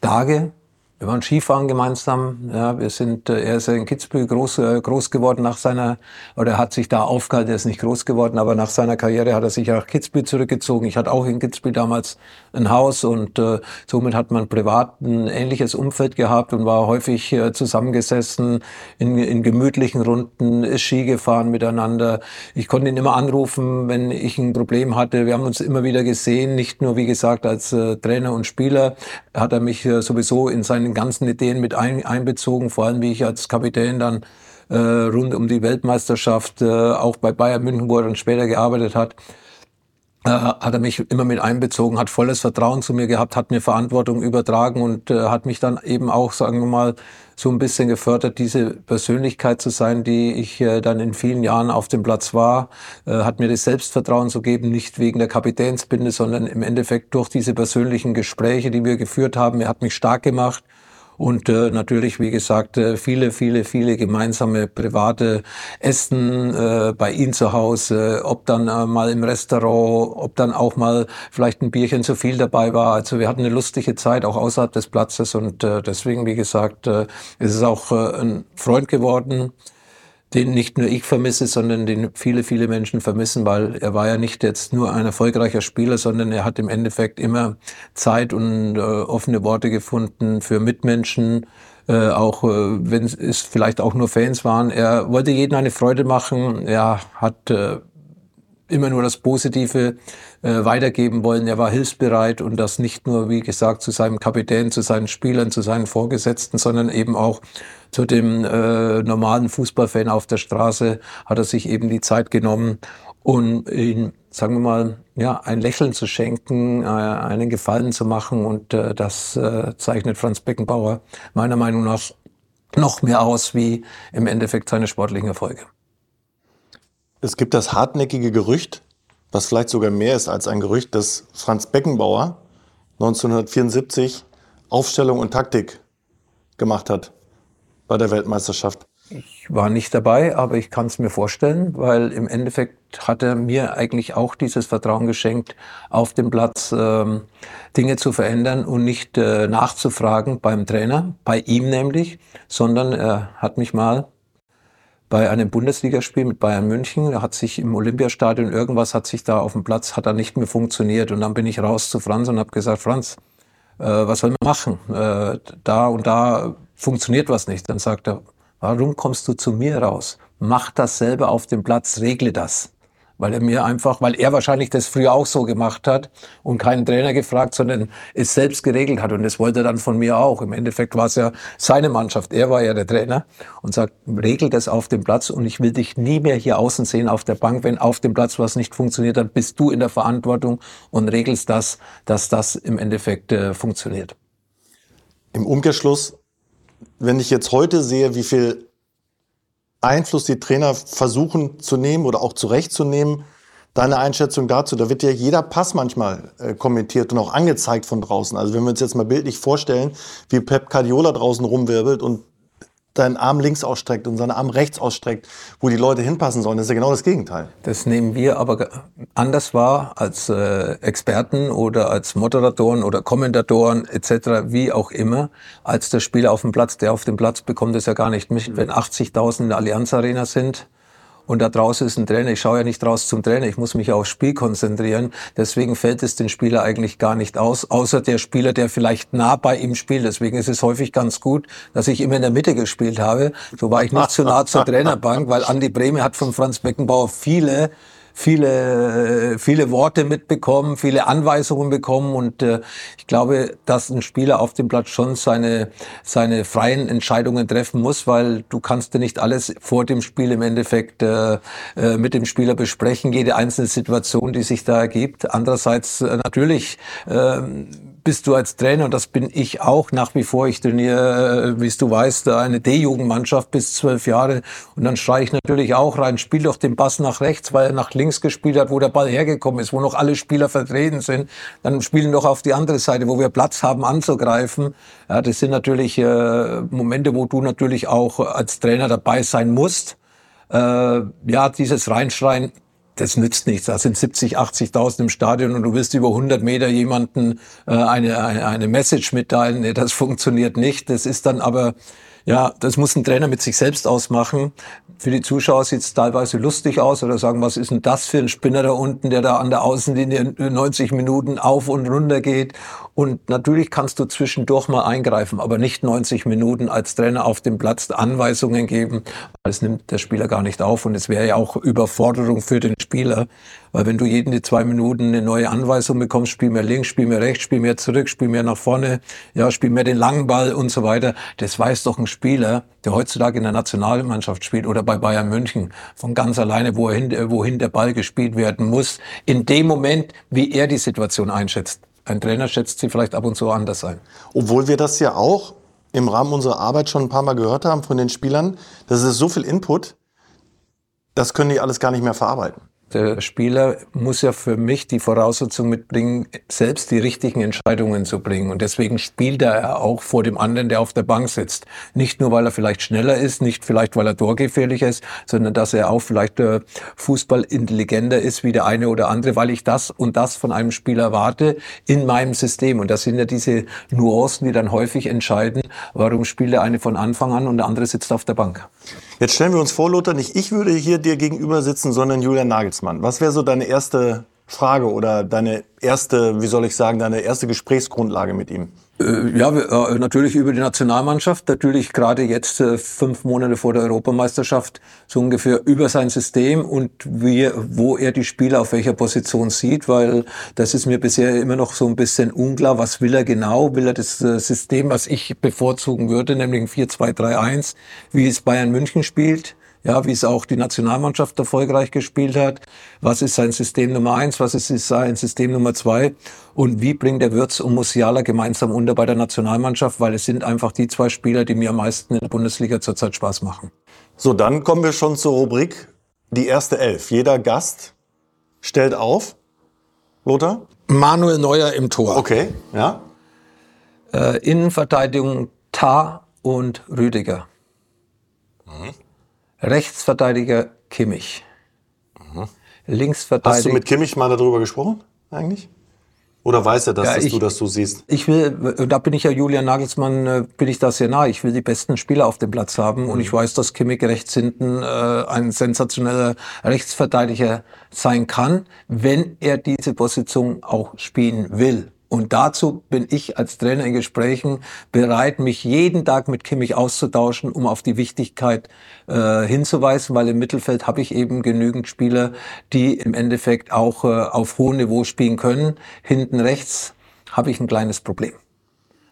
Tage, wir waren Skifahren gemeinsam. Ja, wir sind, äh, er ist in Kitzbühel groß, groß geworden nach seiner, oder hat sich da aufgehalten, er ist nicht groß geworden, aber nach seiner Karriere hat er sich nach Kitzbühel zurückgezogen. Ich hatte auch in Kitzbühel damals ein Haus und äh, somit hat man privat ein ähnliches Umfeld gehabt und war häufig äh, zusammengesessen in, in gemütlichen Runden, ist Ski gefahren miteinander. Ich konnte ihn immer anrufen, wenn ich ein Problem hatte. Wir haben uns immer wieder gesehen, nicht nur, wie gesagt, als äh, Trainer und Spieler, hat er mich äh, sowieso in seinen ganzen Ideen mit ein, einbezogen, vor allem wie ich als Kapitän dann äh, rund um die Weltmeisterschaft, äh, auch bei Bayern München, wo er dann später gearbeitet hat, äh, hat er mich immer mit einbezogen, hat volles Vertrauen zu mir gehabt, hat mir Verantwortung übertragen und äh, hat mich dann eben auch, sagen wir mal, so ein bisschen gefördert, diese Persönlichkeit zu sein, die ich äh, dann in vielen Jahren auf dem Platz war, äh, hat mir das Selbstvertrauen zu geben, nicht wegen der Kapitänsbinde, sondern im Endeffekt durch diese persönlichen Gespräche, die wir geführt haben. Er hat mich stark gemacht und äh, natürlich, wie gesagt, äh, viele, viele, viele gemeinsame private Essen äh, bei ihm zu Hause, ob dann äh, mal im Restaurant, ob dann auch mal vielleicht ein Bierchen zu viel dabei war. Also wir hatten eine lustige Zeit auch außerhalb des Platzes und äh, deswegen, wie gesagt, äh, ist es auch äh, ein Freund geworden den nicht nur ich vermisse, sondern den viele, viele Menschen vermissen, weil er war ja nicht jetzt nur ein erfolgreicher Spieler, sondern er hat im Endeffekt immer Zeit und äh, offene Worte gefunden für Mitmenschen, äh, auch äh, wenn es vielleicht auch nur Fans waren. Er wollte jedem eine Freude machen. Er hat äh, immer nur das Positive äh, weitergeben wollen. Er war hilfsbereit und das nicht nur, wie gesagt, zu seinem Kapitän, zu seinen Spielern, zu seinen Vorgesetzten, sondern eben auch zu dem äh, normalen Fußballfan auf der Straße hat er sich eben die Zeit genommen, um ihn, sagen wir mal, ja, ein Lächeln zu schenken, äh, einen Gefallen zu machen und äh, das äh, zeichnet Franz Beckenbauer meiner Meinung nach noch mehr aus wie im Endeffekt seine sportlichen Erfolge. Es gibt das hartnäckige Gerücht, was vielleicht sogar mehr ist als ein Gerücht, dass Franz Beckenbauer 1974 Aufstellung und Taktik gemacht hat bei der Weltmeisterschaft. Ich war nicht dabei, aber ich kann es mir vorstellen, weil im Endeffekt hat er mir eigentlich auch dieses Vertrauen geschenkt, auf dem Platz ähm, Dinge zu verändern und nicht äh, nachzufragen beim Trainer, bei ihm nämlich, sondern er hat mich mal bei einem Bundesligaspiel mit Bayern München. Da hat sich im Olympiastadion irgendwas hat sich da auf dem Platz hat da nicht mehr funktioniert und dann bin ich raus zu Franz und habe gesagt, Franz, äh, was sollen wir machen? Äh, da und da funktioniert was nicht. Dann sagt er, warum kommst du zu mir raus? Mach das selber auf dem Platz, regle das weil er mir einfach, weil er wahrscheinlich das früher auch so gemacht hat und keinen Trainer gefragt, sondern es selbst geregelt hat und das wollte er dann von mir auch. Im Endeffekt war es ja seine Mannschaft, er war ja der Trainer und sagt, regel das auf dem Platz und ich will dich nie mehr hier außen sehen auf der Bank. Wenn auf dem Platz was nicht funktioniert, dann bist du in der Verantwortung und regelst das, dass das im Endeffekt äh, funktioniert. Im Umkehrschluss, wenn ich jetzt heute sehe, wie viel Einfluss die Trainer versuchen zu nehmen oder auch zurechtzunehmen. Deine Einschätzung dazu, da wird ja jeder Pass manchmal äh, kommentiert und auch angezeigt von draußen. Also wenn wir uns jetzt mal bildlich vorstellen, wie Pep Guardiola draußen rumwirbelt und seinen Arm links ausstreckt und seinen Arm rechts ausstreckt, wo die Leute hinpassen sollen. Das ist ja genau das Gegenteil. Das nehmen wir aber anders wahr als äh, Experten oder als Moderatoren oder Kommentatoren etc., wie auch immer, als der Spieler auf dem Platz. Der auf dem Platz bekommt es ja gar nicht mit. Wenn 80.000 in der Allianz Arena sind, und da draußen ist ein Trainer. Ich schaue ja nicht raus zum Trainer, ich muss mich aufs Spiel konzentrieren. Deswegen fällt es den Spieler eigentlich gar nicht aus, außer der Spieler, der vielleicht nah bei ihm spielt. Deswegen ist es häufig ganz gut, dass ich immer in der Mitte gespielt habe. So war ich nicht zu nah zur Trainerbank, weil Andi Brehme hat von Franz Beckenbauer viele viele, viele Worte mitbekommen, viele Anweisungen bekommen und äh, ich glaube, dass ein Spieler auf dem Platz schon seine, seine freien Entscheidungen treffen muss, weil du kannst dir nicht alles vor dem Spiel im Endeffekt äh, äh, mit dem Spieler besprechen, jede einzelne Situation, die sich da ergibt. Andererseits äh, natürlich äh, bist du als Trainer, und das bin ich auch nach wie vor, ich trainiere, äh, wie du weißt, eine D-Jugendmannschaft bis zwölf Jahre und dann schreie ich natürlich auch rein, spiel doch den Pass nach rechts, weil er nach links gespielt hat, wo der Ball hergekommen ist, wo noch alle Spieler vertreten sind, dann spielen doch auf die andere Seite, wo wir Platz haben anzugreifen. Ja, das sind natürlich äh, Momente, wo du natürlich auch als Trainer dabei sein musst. Äh, ja, dieses Reinschreien, das nützt nichts. Da sind 70, 80.000 im Stadion und du willst über 100 Meter jemanden äh, eine, eine, eine Message mitteilen. Nee, das funktioniert nicht. Das ist dann aber, ja, das muss ein Trainer mit sich selbst ausmachen. Für die Zuschauer sieht es teilweise lustig aus oder sagen, was ist denn das für ein Spinner da unten, der da an der Außenlinie 90 Minuten auf und runter geht. Und natürlich kannst du zwischendurch mal eingreifen, aber nicht 90 Minuten als Trainer auf dem Platz Anweisungen geben. Das nimmt der Spieler gar nicht auf und es wäre ja auch Überforderung für den Spieler, weil wenn du jeden zwei Minuten eine neue Anweisung bekommst, spiel mehr links, spiel mehr rechts, spiel mehr zurück, spiel mehr nach vorne, ja, spiel mehr den langen Ball und so weiter, das weiß doch ein Spieler, der heutzutage in der Nationalmannschaft spielt oder bei Bayern München von ganz alleine, wohin, wohin der Ball gespielt werden muss, in dem Moment, wie er die Situation einschätzt. Ein Trainer schätzt sie vielleicht ab und zu anders ein. Obwohl wir das ja auch im Rahmen unserer Arbeit schon ein paar Mal gehört haben von den Spielern, das ist so viel Input, das können die alles gar nicht mehr verarbeiten. Der Spieler muss ja für mich die Voraussetzung mitbringen, selbst die richtigen Entscheidungen zu bringen. Und deswegen spielt er auch vor dem anderen, der auf der Bank sitzt. Nicht nur, weil er vielleicht schneller ist, nicht vielleicht, weil er torgefährlicher ist, sondern dass er auch vielleicht äh, Fußball intelligenter ist wie der eine oder andere, weil ich das und das von einem Spieler erwarte in meinem System. Und das sind ja diese Nuancen, die dann häufig entscheiden, warum spielt der eine von Anfang an und der andere sitzt auf der Bank. Jetzt stellen wir uns vor, Lothar, nicht ich würde hier dir gegenüber sitzen, sondern Julian Nagelsmann. Was wäre so deine erste Frage oder deine erste, wie soll ich sagen, deine erste Gesprächsgrundlage mit ihm? Äh, ja, äh, natürlich über die Nationalmannschaft, natürlich gerade jetzt äh, fünf Monate vor der Europameisterschaft so ungefähr über sein System und wie, wo er die Spieler auf welcher Position sieht, weil das ist mir bisher immer noch so ein bisschen unklar, was will er genau, will er das System, was ich bevorzugen würde, nämlich ein 4-2-3-1, wie es Bayern München spielt, ja, wie es auch die Nationalmannschaft erfolgreich gespielt hat. Was ist sein System Nummer eins? Was ist sein System Nummer zwei? Und wie bringt der Würz und Musiala gemeinsam unter bei der Nationalmannschaft? Weil es sind einfach die zwei Spieler, die mir am meisten in der Bundesliga zurzeit Spaß machen. So, dann kommen wir schon zur Rubrik die erste Elf. Jeder Gast stellt auf. Lothar? Manuel Neuer im Tor. Okay, ja. Äh, Innenverteidigung Tar und Rüdiger. Mhm. Rechtsverteidiger Kimmich. Mhm. Linksverteidiger. Hast du mit Kimmich mal darüber gesprochen, eigentlich? Oder weiß er, dass, ja, ich, du das so siehst? Ich will, da bin ich ja Julian Nagelsmann, äh, bin ich das sehr nah. Ich will die besten Spieler auf dem Platz haben mhm. und ich weiß, dass Kimmich rechts hinten äh, ein sensationeller Rechtsverteidiger sein kann, wenn er diese Position auch spielen will. Und dazu bin ich als Trainer in Gesprächen bereit, mich jeden Tag mit Kimmich auszutauschen, um auf die Wichtigkeit äh, hinzuweisen, weil im Mittelfeld habe ich eben genügend Spieler, die im Endeffekt auch äh, auf hohem Niveau spielen können. Hinten rechts habe ich ein kleines Problem.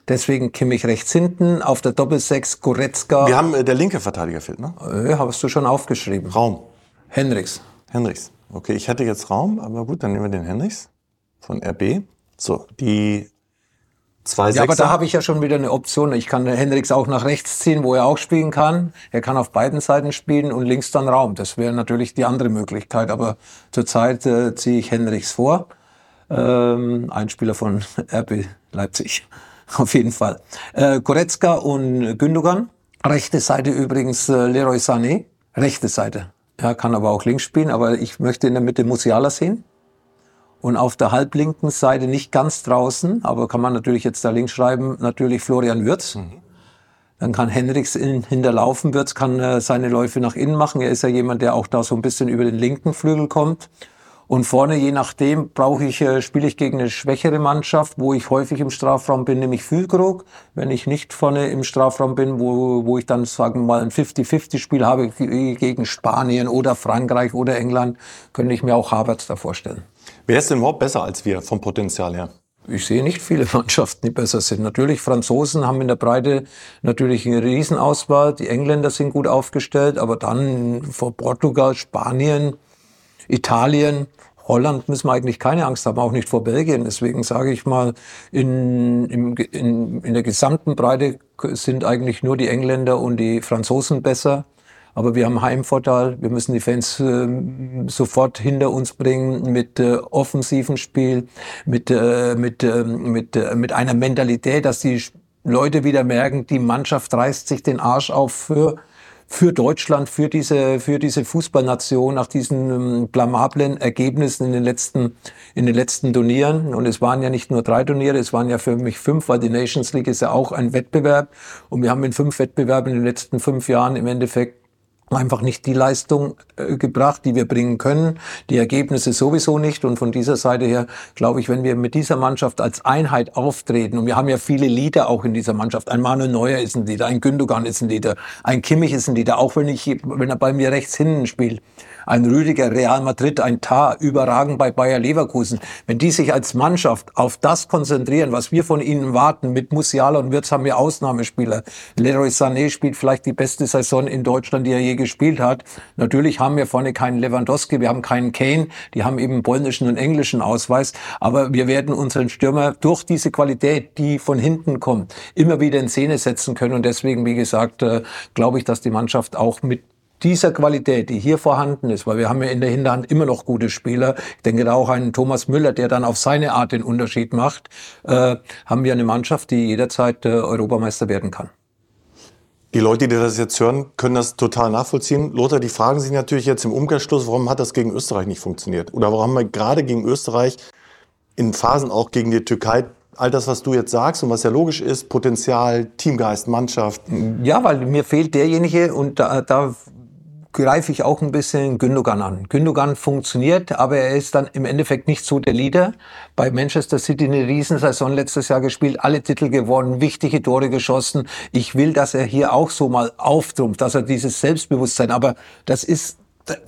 Deswegen Kimmich rechts hinten, auf der Doppelsechs Goretzka. Wir haben, äh, der linke Verteidiger fehlt, ne? Äh, hast du schon aufgeschrieben. Raum. Henrichs. Henrichs. Okay, ich hätte jetzt Raum, aber gut, dann nehmen wir den Henrichs von RB. So, die zwei Ja, aber da habe ich ja schon wieder eine Option. Ich kann Hendricks auch nach rechts ziehen, wo er auch spielen kann. Er kann auf beiden Seiten spielen und links dann Raum. Das wäre natürlich die andere Möglichkeit. Aber zurzeit äh, ziehe ich Hendricks vor. Ähm, ein Spieler von (laughs) RB Leipzig. (laughs) Auf jeden Fall. Äh, Goretzka und Gündogan. Rechte Seite übrigens äh, Leroy Sané. Rechte Seite. Er kann aber auch links spielen, aber ich möchte in der Mitte Musiala sehen. Und auf der halblinken Seite nicht ganz draußen, aber kann man natürlich jetzt da links schreiben, natürlich Florian Würz. Mhm. Dann kann Henriks in, hinterlaufen. Würz kann äh, seine Läufe nach innen machen. Er ist ja jemand, der auch da so ein bisschen über den linken Flügel kommt. Und vorne, je nachdem, brauche ich, äh, spiele ich gegen eine schwächere Mannschaft, wo ich häufig im Strafraum bin, nämlich Fühlkrug. Wenn ich nicht vorne im Strafraum bin, wo, wo ich dann, sagen wir mal, ein 50-50-Spiel habe gegen Spanien oder Frankreich oder England, könnte ich mir auch Havertz da vorstellen. Wer ist denn überhaupt besser als wir vom Potenzial her? Ich sehe nicht viele (laughs) Mannschaften, die besser sind. Natürlich, Franzosen haben in der Breite natürlich eine Riesenauswahl. Die Engländer sind gut aufgestellt, aber dann vor Portugal, Spanien, Italien, Holland müssen wir eigentlich keine Angst haben, auch nicht vor Belgien. Deswegen sage ich mal, in, in, in, in der gesamten Breite sind eigentlich nur die Engländer und die Franzosen besser. Aber wir haben Heimvorteil. Wir müssen die Fans äh, sofort hinter uns bringen mit äh, offensiven Spiel, mit, äh, mit, äh, mit, äh, mit einer Mentalität, dass die Leute wieder merken, die Mannschaft reißt sich den Arsch auf für für Deutschland, für diese, für diese Fußballnation nach diesen ähm, blamablen Ergebnissen in den letzten, in den letzten Turnieren. Und es waren ja nicht nur drei Turniere, es waren ja für mich fünf, weil die Nations League ist ja auch ein Wettbewerb. Und wir haben in fünf Wettbewerben in den letzten fünf Jahren im Endeffekt einfach nicht die Leistung äh, gebracht, die wir bringen können, die Ergebnisse sowieso nicht. Und von dieser Seite her glaube ich, wenn wir mit dieser Mannschaft als Einheit auftreten, und wir haben ja viele Leader auch in dieser Mannschaft, ein Manuel Neuer ist ein Leader, ein Gündogan ist ein Leader, ein Kimmich ist ein Leader, auch wenn, ich, wenn er bei mir rechts hinten spielt, ein Rüdiger, Real Madrid, ein Tar, überragend bei Bayer Leverkusen. Wenn die sich als Mannschaft auf das konzentrieren, was wir von ihnen warten, mit Musiala und Wirtz haben wir Ausnahmespieler. Leroy Sané spielt vielleicht die beste Saison in Deutschland, die er je gespielt hat. Natürlich haben wir vorne keinen Lewandowski, wir haben keinen Kane, die haben eben polnischen und englischen Ausweis, aber wir werden unseren Stürmer durch diese Qualität, die von hinten kommt, immer wieder in Szene setzen können und deswegen, wie gesagt, äh, glaube ich, dass die Mannschaft auch mit dieser Qualität, die hier vorhanden ist, weil wir haben ja in der Hinterhand immer noch gute Spieler, ich denke da auch einen Thomas Müller, der dann auf seine Art den Unterschied macht, äh, haben wir eine Mannschaft, die jederzeit äh, Europameister werden kann. Die Leute, die das jetzt hören, können das total nachvollziehen. Lothar, die fragen sich natürlich jetzt im Umkehrschluss, warum hat das gegen Österreich nicht funktioniert? Oder warum haben wir gerade gegen Österreich in Phasen auch gegen die Türkei all das, was du jetzt sagst und was ja logisch ist, Potenzial, Teamgeist, Mannschaft. Ja, weil mir fehlt derjenige und da, da greife ich auch ein bisschen Gündogan an. Gündogan funktioniert, aber er ist dann im Endeffekt nicht so der Leader. Bei Manchester City eine Riesensaison letztes Jahr gespielt, alle Titel gewonnen, wichtige Tore geschossen. Ich will, dass er hier auch so mal auftrumpft, dass er dieses Selbstbewusstsein, aber das ist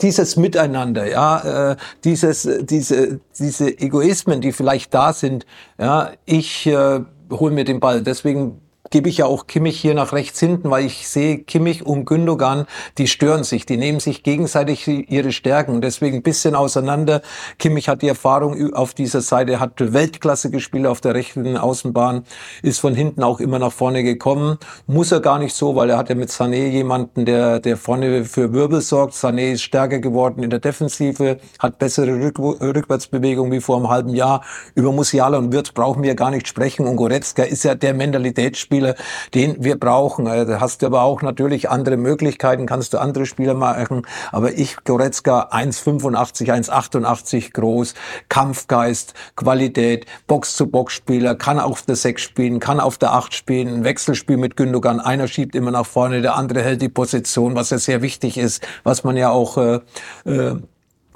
dieses Miteinander, ja, äh, dieses, diese, diese Egoismen, die vielleicht da sind, ja, ich äh, hole mir den Ball. Deswegen gebe ich ja auch Kimmich hier nach rechts hinten, weil ich sehe, Kimmich und Gündogan, die stören sich, die nehmen sich gegenseitig ihre Stärken und deswegen ein bisschen auseinander. Kimmich hat die Erfahrung auf dieser Seite, hat Weltklasse gespielt auf der rechten Außenbahn, ist von hinten auch immer nach vorne gekommen. Muss er gar nicht so, weil er hat ja mit Sané jemanden, der, der vorne für Wirbel sorgt. Sané ist stärker geworden in der Defensive, hat bessere Rück Rückwärtsbewegung wie vor einem halben Jahr. Über Musiala und Wirtz brauchen wir gar nicht sprechen und Goretzka ist ja der Mentalitätsspieler, Spieler, den wir brauchen. Äh, da hast du aber auch natürlich andere Möglichkeiten, kannst du andere Spieler machen. Aber ich, Goretzka, 1,85, 1,88 groß, Kampfgeist, Qualität, Box-zu-Box-Spieler, kann auf der 6 spielen, kann auf der 8 spielen, ein Wechselspiel mit Gündogan. Einer schiebt immer nach vorne, der andere hält die Position, was ja sehr wichtig ist, was man ja auch äh, äh,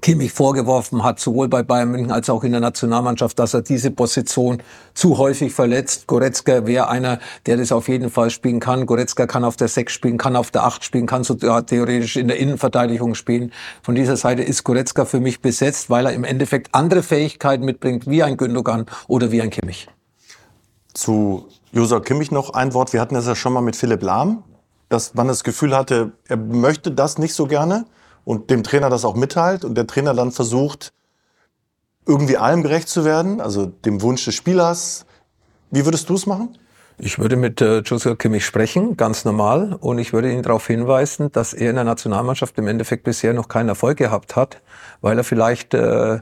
Kimmich vorgeworfen hat, sowohl bei Bayern München als auch in der Nationalmannschaft, dass er diese Position zu häufig verletzt. Goretzka wäre einer, der das auf jeden Fall spielen kann. Goretzka kann auf der 6 spielen, kann auf der 8 spielen, kann so theoretisch in der Innenverteidigung spielen. Von dieser Seite ist Goretzka für mich besetzt, weil er im Endeffekt andere Fähigkeiten mitbringt, wie ein Gündogan oder wie ein Kimmich. Zu Josua Kimmich noch ein Wort. Wir hatten das ja schon mal mit Philipp Lahm, dass man das Gefühl hatte, er möchte das nicht so gerne und dem Trainer das auch mitteilt und der Trainer dann versucht, irgendwie allem gerecht zu werden, also dem Wunsch des Spielers. Wie würdest du es machen? Ich würde mit äh, Joshua Kimmich sprechen, ganz normal, und ich würde ihn darauf hinweisen, dass er in der Nationalmannschaft im Endeffekt bisher noch keinen Erfolg gehabt hat, weil er vielleicht äh,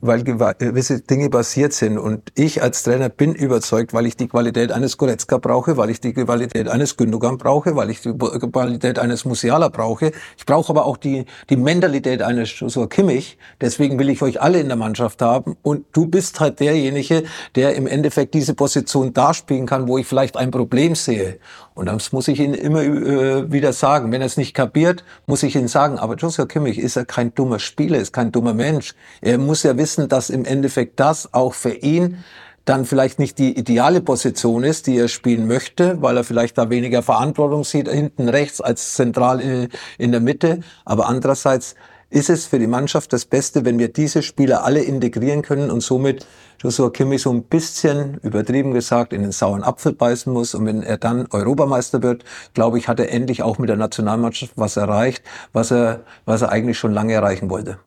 weil gewisse Dinge passiert sind. Und ich als Trainer bin überzeugt, weil ich die Qualität eines Goretzka brauche, weil ich die Qualität eines Gündogan brauche, weil ich die Qualität eines Musiala brauche. Ich brauche aber auch die, die Mentalität eines Joshua Kimmich. Deswegen will ich euch alle in der Mannschaft haben. Und du bist halt derjenige, der im Endeffekt diese Position darspielen kann, wo ich vielleicht ein Problem sehe. Und das muss ich Ihnen immer äh, wieder sagen. Wenn er es nicht kapiert, muss ich Ihnen sagen, aber Joshua Kimmich ist ja kein dummer Spieler, ist kein dummer Mensch. Er muss ja wissen, dass im Endeffekt das auch für ihn dann vielleicht nicht die ideale Position ist, die er spielen möchte, weil er vielleicht da weniger Verantwortung sieht, hinten rechts als zentral in, in der Mitte. Aber andererseits ist es für die Mannschaft das Beste, wenn wir diese Spieler alle integrieren können und somit Joshua Kimmich so ein bisschen übertrieben gesagt in den sauren Apfel beißen muss. Und wenn er dann Europameister wird, glaube ich, hat er endlich auch mit der Nationalmannschaft was erreicht, was er, was er eigentlich schon lange erreichen wollte.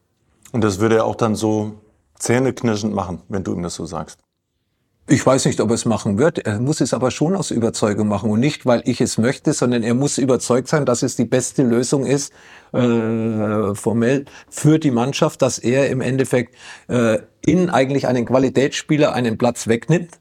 Und das würde er auch dann so zähneknirschend machen, wenn du ihm das so sagst. Ich weiß nicht, ob er es machen wird. Er muss es aber schon aus Überzeugung machen und nicht, weil ich es möchte, sondern er muss überzeugt sein, dass es die beste Lösung ist, äh, formell für die Mannschaft, dass er im Endeffekt äh, in eigentlich einen Qualitätsspieler einen Platz wegnimmt.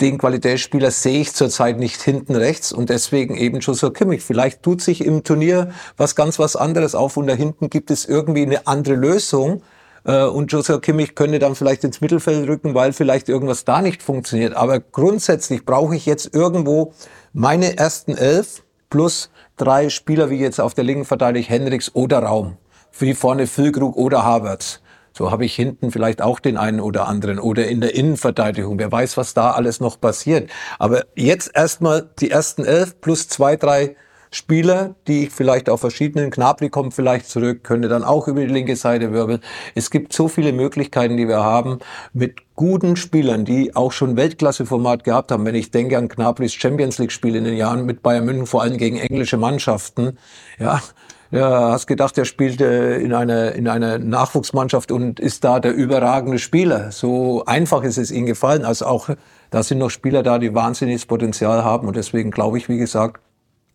Den Qualitätsspieler sehe ich zurzeit nicht hinten rechts und deswegen eben Joshua Kimmich. Vielleicht tut sich im Turnier was ganz was anderes auf und da hinten gibt es irgendwie eine andere Lösung und Joshua Kimmich könnte dann vielleicht ins Mittelfeld rücken, weil vielleicht irgendwas da nicht funktioniert. Aber grundsätzlich brauche ich jetzt irgendwo meine ersten elf plus drei Spieler, wie jetzt auf der linken Verteidigung Henriks oder Raum. Wie vorne Füllkrug oder Havertz. So habe ich hinten vielleicht auch den einen oder anderen oder in der Innenverteidigung. Wer weiß, was da alles noch passiert. Aber jetzt erstmal die ersten elf plus zwei, drei Spieler, die vielleicht auf verschiedenen, Knabri kommt vielleicht zurück, könnte dann auch über die linke Seite wirbeln. Es gibt so viele Möglichkeiten, die wir haben, mit guten Spielern, die auch schon Weltklasse-Format gehabt haben. Wenn ich denke an Knabris Champions League-Spiel in den Jahren mit Bayern München, vor allem gegen englische Mannschaften, ja, ja, hast gedacht, er spielt äh, in einer in einer Nachwuchsmannschaft und ist da der überragende Spieler. So einfach ist es ihm gefallen. Also auch da sind noch Spieler da, die wahnsinniges Potenzial haben und deswegen glaube ich, wie gesagt,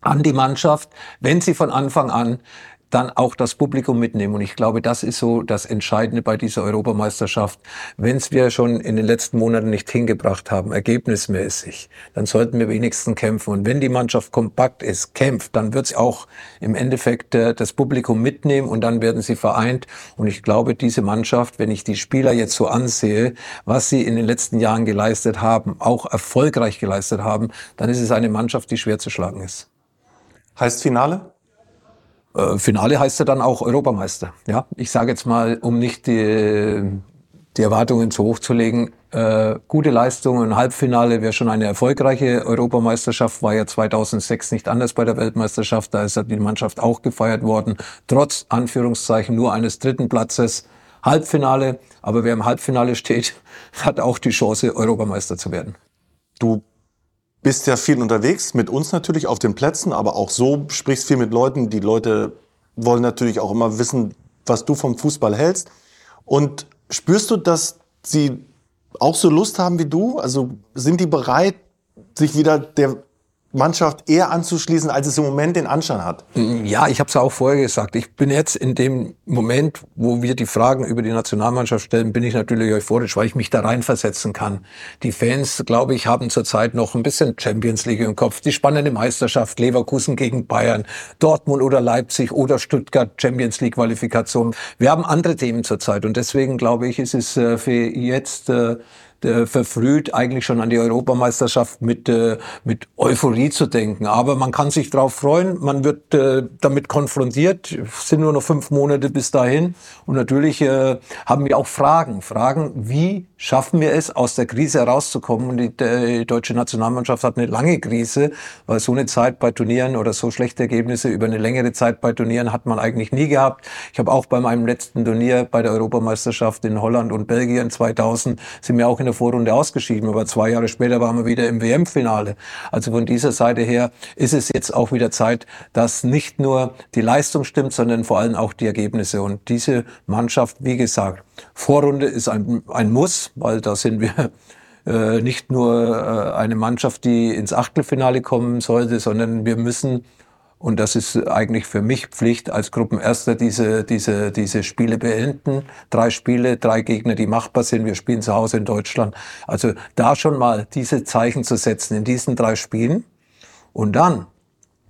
an die Mannschaft, wenn sie von Anfang an dann auch das Publikum mitnehmen. Und ich glaube, das ist so das Entscheidende bei dieser Europameisterschaft. Wenn es wir schon in den letzten Monaten nicht hingebracht haben, ergebnismäßig, dann sollten wir wenigstens kämpfen. Und wenn die Mannschaft kompakt ist, kämpft, dann wird sie auch im Endeffekt äh, das Publikum mitnehmen und dann werden sie vereint. Und ich glaube, diese Mannschaft, wenn ich die Spieler jetzt so ansehe, was sie in den letzten Jahren geleistet haben, auch erfolgreich geleistet haben, dann ist es eine Mannschaft, die schwer zu schlagen ist. Heißt Finale? Äh, Finale heißt ja dann auch Europameister. Ja, ich sage jetzt mal, um nicht die, die Erwartungen zu hoch zu legen, äh, gute Leistung im Halbfinale wäre schon eine erfolgreiche Europameisterschaft, war ja 2006 nicht anders bei der Weltmeisterschaft, da ist die Mannschaft auch gefeiert worden, trotz Anführungszeichen nur eines dritten Platzes. Halbfinale, aber wer im Halbfinale steht, (laughs) hat auch die Chance, Europameister zu werden. Du bist ja viel unterwegs, mit uns natürlich auf den Plätzen, aber auch so sprichst viel mit Leuten. Die Leute wollen natürlich auch immer wissen, was du vom Fußball hältst. Und spürst du, dass sie auch so Lust haben wie du? Also sind die bereit, sich wieder der Mannschaft eher anzuschließen, als es im Moment den Anschein hat. Ja, ich habe es auch vorher gesagt. Ich bin jetzt in dem Moment, wo wir die Fragen über die Nationalmannschaft stellen, bin ich natürlich euphorisch, weil ich mich da reinversetzen kann. Die Fans, glaube ich, haben zurzeit noch ein bisschen Champions League im Kopf. Die spannende Meisterschaft, Leverkusen gegen Bayern, Dortmund oder Leipzig oder Stuttgart Champions League Qualifikation. Wir haben andere Themen zurzeit und deswegen glaube ich, ist es äh, für jetzt äh, verfrüht, eigentlich schon an die Europameisterschaft mit, äh, mit Euphorie zu denken. Aber man kann sich darauf freuen, man wird äh, damit konfrontiert. Es sind nur noch fünf Monate bis dahin. Und natürlich haben wir auch Fragen. Fragen, wie schaffen wir es, aus der Krise herauszukommen? Und die, die deutsche Nationalmannschaft hat eine lange Krise, weil so eine Zeit bei Turnieren oder so schlechte Ergebnisse über eine längere Zeit bei Turnieren hat man eigentlich nie gehabt. Ich habe auch bei meinem letzten Turnier bei der Europameisterschaft in Holland und Belgien 2000 sind wir auch in der Vorrunde ausgeschieden, aber zwei Jahre später waren wir wieder im WM-Finale. Also von dieser Seite her ist es jetzt auch wieder Zeit, dass nicht nur die Leistung stimmt, sondern vor allem auch die Ergebnisse. Und diese Mannschaft, wie gesagt, Vorrunde ist ein, ein Muss, weil da sind wir äh, nicht nur äh, eine Mannschaft, die ins Achtelfinale kommen sollte, sondern wir müssen und das ist eigentlich für mich Pflicht als Gruppenerster, diese, diese, diese Spiele beenden. Drei Spiele, drei Gegner, die machbar sind. Wir spielen zu Hause in Deutschland. Also da schon mal diese Zeichen zu setzen in diesen drei Spielen. Und dann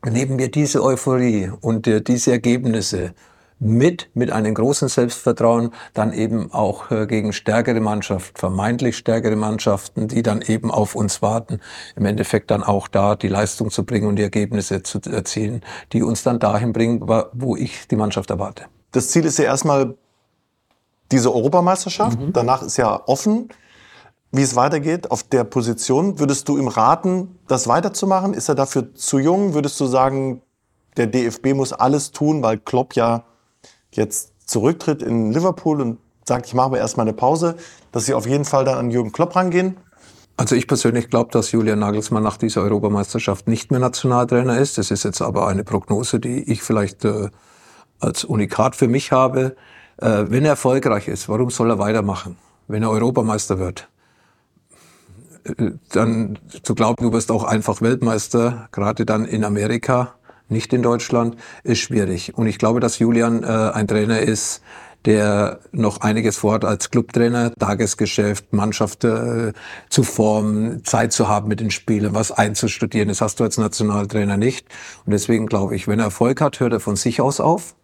nehmen wir diese Euphorie und äh, diese Ergebnisse mit, mit einem großen Selbstvertrauen, dann eben auch äh, gegen stärkere Mannschaften, vermeintlich stärkere Mannschaften, die dann eben auf uns warten, im Endeffekt dann auch da die Leistung zu bringen und die Ergebnisse zu erzielen, die uns dann dahin bringen, wo ich die Mannschaft erwarte. Das Ziel ist ja erstmal diese Europameisterschaft. Mhm. Danach ist ja offen, wie es weitergeht auf der Position. Würdest du ihm raten, das weiterzumachen? Ist er dafür zu jung? Würdest du sagen, der DFB muss alles tun, weil Klopp ja jetzt zurücktritt in Liverpool und sagt, ich mache aber erstmal eine Pause, dass sie auf jeden Fall dann an Jürgen Klopp rangehen? Also ich persönlich glaube, dass Julian Nagelsmann nach dieser Europameisterschaft nicht mehr Nationaltrainer ist. Das ist jetzt aber eine Prognose, die ich vielleicht äh, als Unikat für mich habe. Äh, wenn er erfolgreich ist, warum soll er weitermachen? wenn er Europameister wird, äh, dann zu glauben, du wirst auch einfach Weltmeister, gerade dann in Amerika, nicht in Deutschland, ist schwierig. Und ich glaube, dass Julian äh, ein Trainer ist, der noch einiges vorhat als Clubtrainer, Tagesgeschäft, Mannschaft äh, zu formen, Zeit zu haben mit den Spielern, was einzustudieren. Das hast du als Nationaltrainer nicht. Und deswegen glaube ich, wenn er Erfolg hat, hört er von sich aus auf.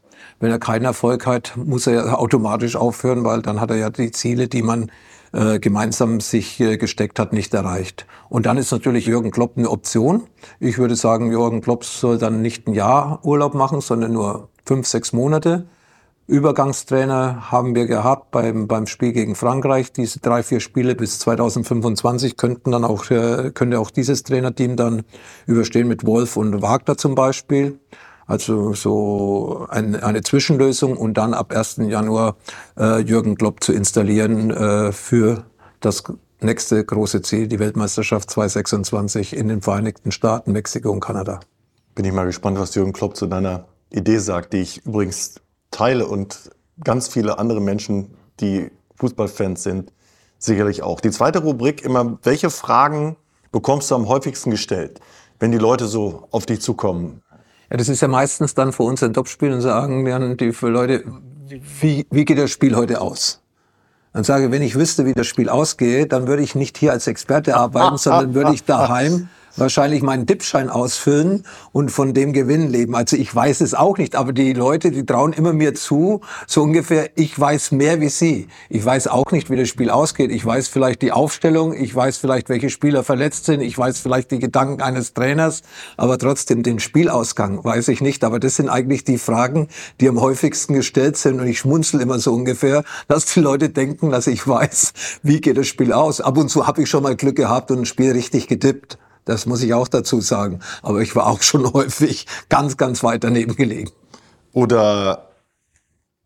Wenn er keinen Erfolg hat, muss er automatisch aufhören, weil dann hat er ja die Ziele, die man äh, gemeinsam sich äh, gesteckt hat, nicht erreicht. Und dann ist natürlich Jürgen Klopp eine Option. Ich würde sagen, Jürgen Klopp soll dann nicht ein Jahr Urlaub machen, sondern nur fünf, sechs Monate. Übergangstrainer haben wir gehabt beim, beim Spiel gegen Frankreich. Diese drei, vier Spiele bis 2025 könnten dann auch, äh, könnte auch dieses Trainerteam dann überstehen mit Wolf und Wagner zum Beispiel. Also so ein, eine Zwischenlösung und dann ab 1. Januar äh, Jürgen Klopp zu installieren äh, für das nächste große Ziel, die Weltmeisterschaft 2026 in den Vereinigten Staaten, Mexiko und Kanada. Bin ich mal gespannt, was Jürgen Klopp zu deiner Idee sagt, die ich übrigens teile und ganz viele andere Menschen, die Fußballfans sind, sicherlich auch. Die zweite Rubrik immer, welche Fragen bekommst du am häufigsten gestellt, wenn die Leute so auf dich zukommen? Ja, das ist ja meistens dann für uns ein Topspiel und sagen dann die für Leute, wie, wie geht das Spiel heute aus? Dann sage, wenn ich wüsste, wie das Spiel ausgeht, dann würde ich nicht hier als Experte arbeiten, sondern würde ich daheim wahrscheinlich meinen Tippschein ausfüllen und von dem Gewinn leben. Also ich weiß es auch nicht, aber die Leute, die trauen immer mir zu, so ungefähr, ich weiß mehr wie sie. Ich weiß auch nicht, wie das Spiel ausgeht. Ich weiß vielleicht die Aufstellung, ich weiß vielleicht, welche Spieler verletzt sind, ich weiß vielleicht die Gedanken eines Trainers, aber trotzdem den Spielausgang weiß ich nicht. Aber das sind eigentlich die Fragen, die am häufigsten gestellt sind und ich schmunzel immer so ungefähr, dass die Leute denken, dass ich weiß, wie geht das Spiel aus. Ab und zu habe ich schon mal Glück gehabt und ein Spiel richtig getippt. Das muss ich auch dazu sagen. Aber ich war auch schon (laughs) häufig ganz, ganz weit daneben gelegen. Oder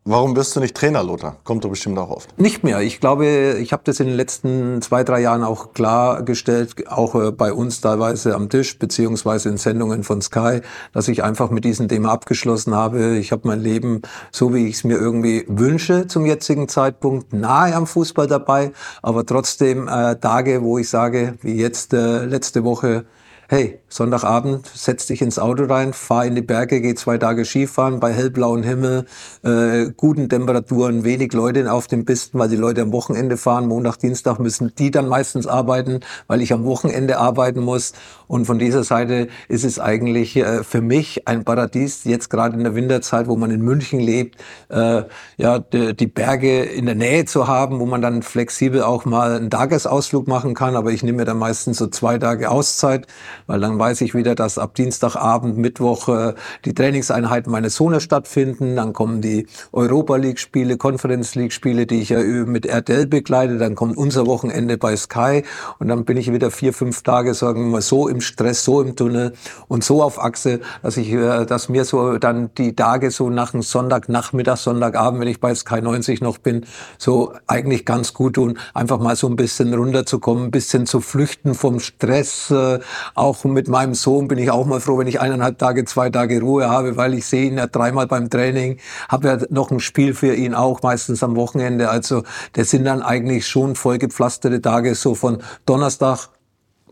Warum wirst du nicht Trainer, Lothar? Kommt doch bestimmt auch oft. Nicht mehr. Ich glaube, ich habe das in den letzten zwei, drei Jahren auch klargestellt, auch äh, bei uns teilweise am Tisch, beziehungsweise in Sendungen von Sky, dass ich einfach mit diesem Thema abgeschlossen habe. Ich habe mein Leben, so wie ich es mir irgendwie wünsche, zum jetzigen Zeitpunkt nahe am Fußball dabei, aber trotzdem äh, Tage, wo ich sage, wie jetzt äh, letzte Woche, hey, Sonntagabend, setz dich ins Auto rein, fahr in die Berge, geh zwei Tage Skifahren bei hellblauem Himmel, äh, guten Temperaturen, wenig Leute auf den Pisten, weil die Leute am Wochenende fahren. Montag, Dienstag müssen die dann meistens arbeiten, weil ich am Wochenende arbeiten muss. Und von dieser Seite ist es eigentlich äh, für mich ein Paradies, jetzt gerade in der Winterzeit, wo man in München lebt, äh, ja, die, die Berge in der Nähe zu haben, wo man dann flexibel auch mal einen Tagesausflug machen kann. Aber ich nehme mir dann meistens so zwei Tage Auszeit, weil dann weiß ich wieder, dass ab Dienstagabend, Mittwoch äh, die Trainingseinheiten meines Sohnes stattfinden. Dann kommen die Europa League Spiele, Conference League Spiele, die ich ja mit RTL begleite. Dann kommt unser Wochenende bei Sky und dann bin ich wieder vier, fünf Tage, sagen wir mal, so im Stress, so im Tunnel und so auf Achse, dass ich, äh, dass mir so dann die Tage so nach dem Sonntagnachmittag, Sonntagabend, wenn ich bei Sky 90 noch bin, so eigentlich ganz gut tun, einfach mal so ein bisschen runterzukommen, ein bisschen zu flüchten vom Stress, äh, auch mit meinem Sohn bin ich auch mal froh, wenn ich eineinhalb Tage, zwei Tage Ruhe habe, weil ich sehe ihn ja dreimal beim Training, habe ja noch ein Spiel für ihn auch, meistens am Wochenende. Also das sind dann eigentlich schon vollgepflasterte Tage, so von Donnerstag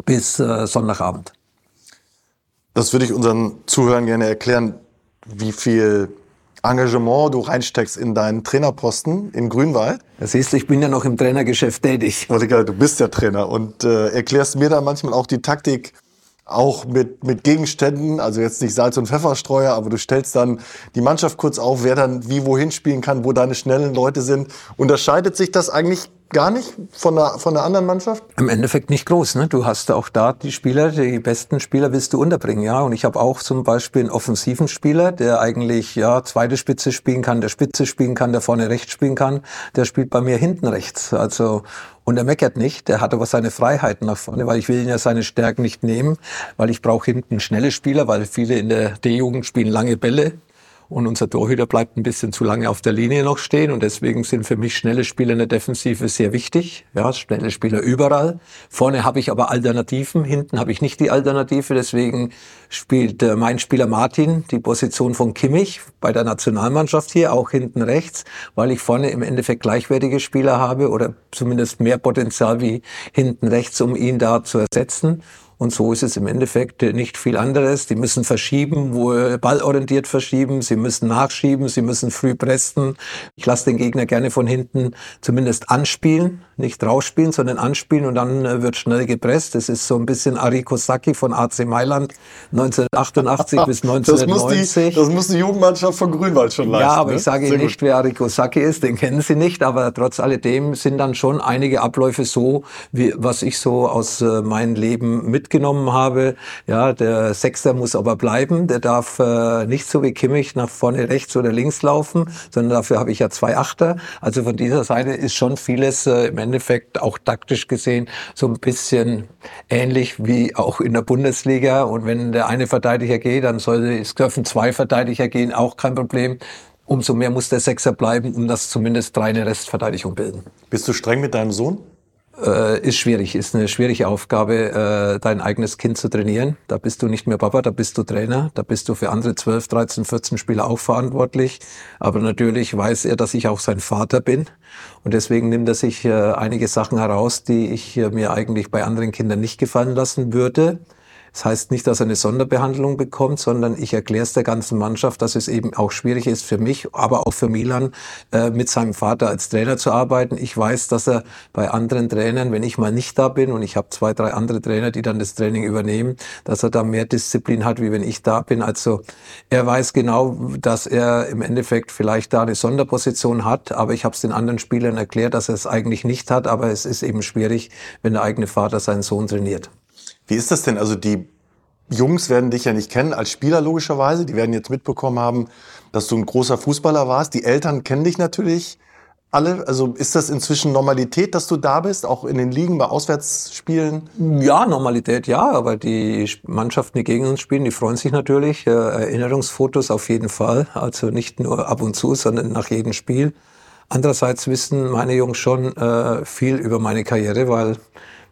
bis äh, Sonntagabend. Das würde ich unseren Zuhörern gerne erklären, wie viel Engagement du reinsteckst in deinen Trainerposten in Grünwald. Das heißt, ich bin ja noch im Trainergeschäft tätig. Du bist ja Trainer und äh, erklärst mir dann manchmal auch die Taktik auch mit, mit Gegenständen, also jetzt nicht Salz- und Pfefferstreuer, aber du stellst dann die Mannschaft kurz auf, wer dann wie wohin spielen kann, wo deine schnellen Leute sind. Unterscheidet sich das eigentlich gar nicht von der, von der anderen Mannschaft? Im Endeffekt nicht groß. Ne? Du hast auch da die Spieler, die besten Spieler willst du unterbringen. ja. Und ich habe auch zum Beispiel einen offensiven Spieler, der eigentlich ja zweite Spitze spielen kann, der Spitze spielen kann, der vorne rechts spielen kann. Der spielt bei mir hinten rechts. Also und er meckert nicht, der hat aber seine Freiheiten nach vorne, weil ich will ihn ja seine Stärken nicht nehmen, weil ich brauche hinten schnelle Spieler, weil viele in der D-Jugend spielen lange Bälle Und unser Torhüter bleibt ein bisschen zu lange auf der Linie noch stehen. Und deswegen sind für mich schnelle Spieler in der Defensive sehr wichtig. Ja, schnelle Spieler überall. Vorne habe ich aber Alternativen. Hinten habe ich nicht die Alternative. Deswegen spielt äh, mein Spieler Martin die Position von Kimmich bei der Nationalmannschaft hier, auch hinten rechts, weil ich vorne im Endeffekt gleichwertige Spieler habe oder zumindest mehr Potenzial wie hinten rechts, um ihn da zu ersetzen. Und so ist es im Endeffekt nicht viel anderes. Die müssen verschieben, wo ballorientiert verschieben. Sie müssen nachschieben. Sie müssen früh pressen. Ich lasse den Gegner gerne von hinten zumindest anspielen, nicht rausspielen, sondern anspielen und dann äh, wird schnell gepresst. Das ist so ein bisschen Ariko Sacchi von AC Mailand 1988 bis 1990. Das muss, die, das muss die Jugendmannschaft von Grünwald schon leisten. Ja, aber ne? ich sage Ihnen nicht, wer Ariko Sacchi ist, den kennen Sie nicht, aber trotz alledem sind dann schon einige Abläufe so, wie was ich so aus äh, meinem Leben mit mitgenommen habe. Ja, der Sechster muss aber bleiben. Der darf äh, nicht so wie Kimmich nach vorne rechts oder links laufen, sondern dafür habe ich ja zwei Achter. Also von dieser Seite ist schon vieles äh, im Endeffekt auch taktisch gesehen so ein bisschen ähnlich wie auch in der Bundesliga. Und wenn der eine Verteidiger geht, dann sollte es dürfen zwei Verteidiger gehen, auch kein Problem umso mehr muss der Sechser bleiben, um das zumindest drei eine Restverteidigung bilden. Bist du streng mit deinem Sohn? Äh, ist schwierig, ist eine schwierige Aufgabe, äh, dein eigenes Kind zu trainieren. Da bist du nicht mehr Papa, da bist du Trainer, da bist du für andere 12, 13, 14 Spieler auch verantwortlich. Aber natürlich weiß er, dass ich auch sein Vater bin. Und deswegen nimmt er sich äh, einige Sachen heraus, die ich äh, mir eigentlich bei anderen Kindern nicht gefallen lassen würde. Das heißt nicht, dass er eine Sonderbehandlung bekommt, sondern ich erkläre es der ganzen Mannschaft, dass es eben auch schwierig ist für mich, aber auch für Milan, äh, mit seinem Vater als Trainer zu arbeiten. Ich weiß, dass er bei anderen Trainern, wenn ich mal nicht da bin und ich habe zwei, drei andere Trainer, die dann das Training übernehmen, dass er da mehr Disziplin hat, wie wenn ich da bin. Also er weiß genau, dass er im Endeffekt vielleicht da eine Sonderposition hat, aber ich habe es den anderen Spielern erklärt, dass er es eigentlich nicht hat, aber es ist eben schwierig, wenn der eigene Vater seinen Sohn trainiert. Wie ist das denn? Also die Jungs werden dich ja nicht kennen als Spieler logischerweise. Die werden jetzt mitbekommen haben, dass du ein großer Fußballer warst. Die Eltern kennen dich natürlich alle. Also ist das inzwischen Normalität, dass du da bist, auch in den Ligen bei Auswärtsspielen? Ja, Normalität ja, aber die Mannschaften, die gegen uns spielen, die freuen sich natürlich. Äh, Erinnerungsfotos auf jeden Fall. Also nicht nur ab und zu, sondern nach jedem Spiel. Andererseits wissen meine Jungs schon äh, viel über meine Karriere, weil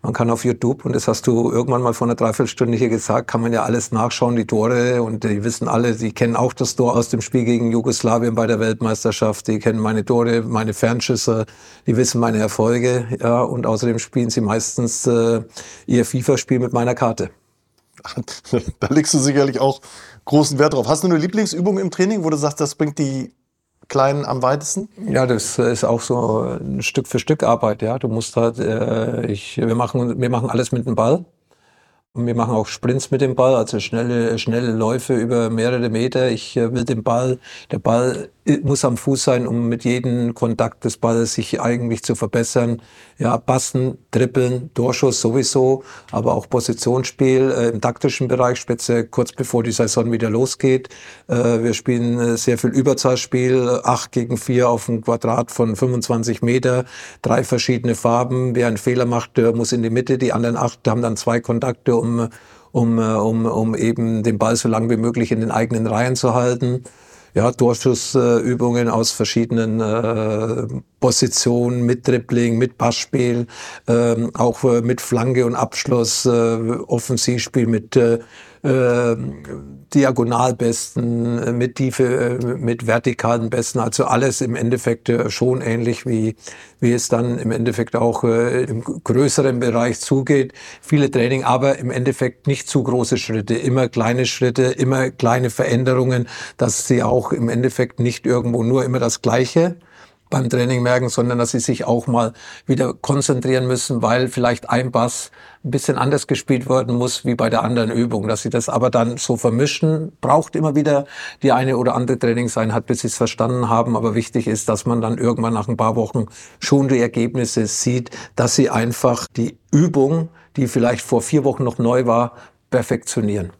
man kann auf YouTube, und das hast du irgendwann mal vor einer Dreiviertelstunde hier gesagt, kann man ja alles nachschauen, die Tore. Und die wissen alle, die kennen auch das Tor aus dem Spiel gegen Jugoslawien bei der Weltmeisterschaft. Die kennen meine Tore, meine Fernschüsse, die wissen meine Erfolge. Ja, und außerdem spielen sie meistens äh, ihr FIFA-Spiel mit meiner Karte. (laughs) Da legst du sicherlich auch großen Wert drauf. Hast du eine Lieblingsübung im Training, wo du sagst, das bringt die Kleinen am weitesten? Ja, das ist auch so ein Stück für Stück Arbeit. Ja, du musst halt, äh, ich, wir machen, wir machen alles mit dem Ball. Und wir machen auch Sprints mit dem Ball, also schnelle, schnelle Läufe über mehrere Meter. Ich äh, will den Ball, der Ball muss am Fuß sein, um mit jedem Kontakt des Balles sich eigentlich zu verbessern. Ja, passen, trippeln, Torschuss sowieso, aber auch Positionsspiel äh, im taktischen Bereich, speziell kurz bevor die Saison wieder losgeht. Äh, wir spielen äh, sehr viel Überzahlspiel, acht gegen vier auf einem Quadrat von 25 Meter, drei verschiedene Farben. Wer einen Fehler macht, der muss in die Mitte, die anderen acht haben dann zwei Kontakte, um um, äh, um, um eben den Ball so lange wie möglich in den eigenen Reihen zu halten ja, Torschussübungen aus verschiedenen äh, Positionen, mit Dribbling, mit Passspiel, ähm, auch äh, mit Flanke und Abschluss, äh, Offensivspiel mit äh, äh, Diagonalbesten, mit Tiefe, äh, mit vertikalen Besten, also alles im Endeffekt äh, schon ähnlich wie, wie es dann im Endeffekt auch äh, im größeren Bereich zugeht. Viele Training, aber im Endeffekt nicht zu große Schritte, immer kleine Schritte, immer kleine Veränderungen, dass sie auch im Endeffekt nicht irgendwo nur immer das Gleiche beim Training merken, sondern dass sie sich auch mal wieder konzentrieren müssen, weil vielleicht ein Bass ein bisschen anders gespielt werden muss wie bei der anderen Übung. Dass sie das aber dann so vermischen, braucht immer wieder die eine oder andere Trainingseinheit, bis sie es verstanden haben. Aber wichtig ist, dass man dann irgendwann nach ein paar Wochen schon die Ergebnisse sieht, dass sie einfach die Übung, die vielleicht vor vier Wochen noch neu war, perfektionieren.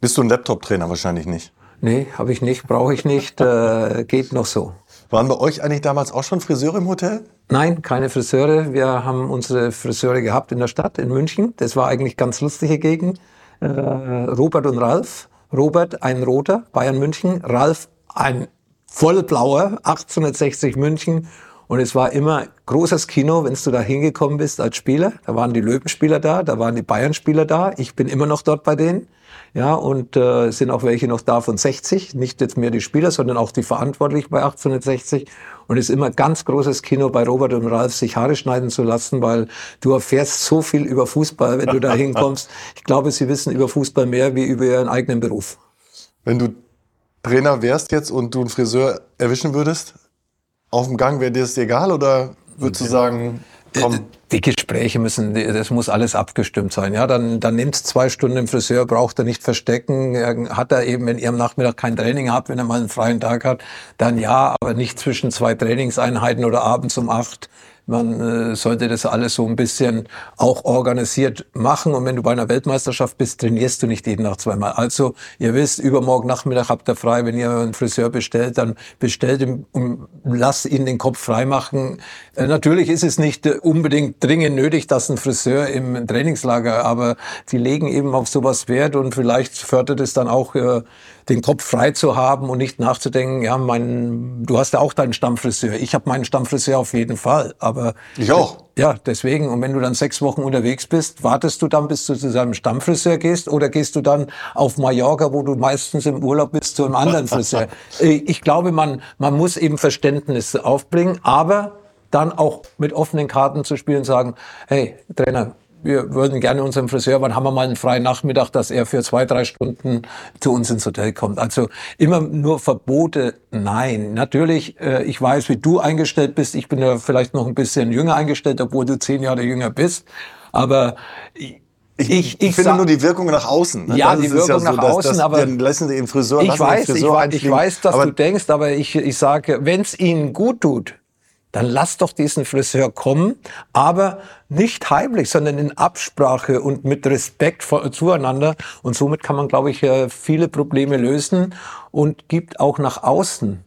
Bist du ein Laptop-Trainer? Wahrscheinlich nicht. Nee, habe ich nicht, brauche ich nicht, äh, geht noch so. Waren bei euch eigentlich damals auch schon Friseure im Hotel? Nein, keine Friseure. Wir haben unsere Friseure gehabt in der Stadt, in München. Das war eigentlich ganz lustige Gegend. Äh, Robert und Ralf Robert ein roter, Bayern München, Ralf ein vollblauer, 1860 München. Und es war immer großes Kino, wenn du da hingekommen bist als Spieler. Da waren die Löwenspieler da, da waren die Bayern-Spieler da. Ich bin immer noch dort bei denen. Ja, und äh, sind auch welche noch da von 60, nicht jetzt mehr die Spieler, sondern auch die Verantwortlichen bei 1860. Und es ist immer ganz großes Kino bei Robert und Ralf, sich Haare schneiden zu lassen, weil du erfährst so viel über Fußball, wenn du da (laughs) hinkommst. Ich glaube, sie wissen über Fußball mehr wie über ihren eigenen Beruf. Wenn du Trainer wärst jetzt und du einen Friseur erwischen würdest, auf dem Gang wäre dir das egal oder würdest du sagen, komm? Äh, die Gespräche müssen, das muss alles abgestimmt sein. Ja, dann, dann nimmt's zwei Stunden im Friseur, braucht er nicht verstecken. Hat er eben, wenn ihr am Nachmittag kein Training habt, wenn er mal einen freien Tag hat, dann ja, aber nicht zwischen zwei Trainingseinheiten oder abends um acht man äh, sollte das alles so ein bisschen auch organisiert machen. Und wenn du bei einer Weltmeisterschaft bist, trainierst du nicht jeden Tag zweimal. Also ihr wisst, übermorgen Nachmittag habt ihr frei. Wenn ihr einen Friseur bestellt, dann bestellt ihn und lasst ihn den Kopf frei machen. Äh, natürlich ist es nicht äh, unbedingt dringend nötig, dass ein Friseur im Trainingslager, aber die legen eben auf sowas Wert und vielleicht fördert es dann auch äh, den Kopf frei zu haben und nicht nachzudenken, ja, mein, du hast ja auch deinen Stammfriseur. Ich habe meinen Stammfriseur auf jeden Fall. Aber ich auch. Ja, deswegen. Und wenn du dann sechs Wochen unterwegs bist, wartest du dann, bis du zu seinem Stammfriseur gehst oder gehst du dann auf Mallorca, wo du meistens im Urlaub bist, zu einem anderen (laughs) Friseur? Äh, ich glaube, man, man muss eben Verständnis aufbringen, aber dann auch mit offenen Karten zu spielen und sagen, hey, Trainer, wir würden gerne unserem Friseur, wann haben wir mal einen freien Nachmittag, dass er für zwei, drei Stunden zu uns ins Hotel kommt. Also immer nur Verbote, nein. Natürlich, äh, ich weiß, wie du eingestellt bist. Ich bin ja vielleicht noch ein bisschen jünger eingestellt, obwohl du zehn Jahre jünger bist. Aber ich, ich, ich, finde nur die Wirkung nach außen. Ne? Ja, das die Wirkung ja so, nach dass, außen, dass, aber dann lassen den Friseur, ich weiß, Friseur ich, ich weiß, dass du denkst, aber ich, ich sage, wenn es ihnen gut tut, dann lass doch diesen Friseur kommen, aber nicht heimlich, sondern in Absprache und mit Respekt zueinander. Und somit kann man, glaube ich, äh, viele Probleme lösen und gibt auch nach außen,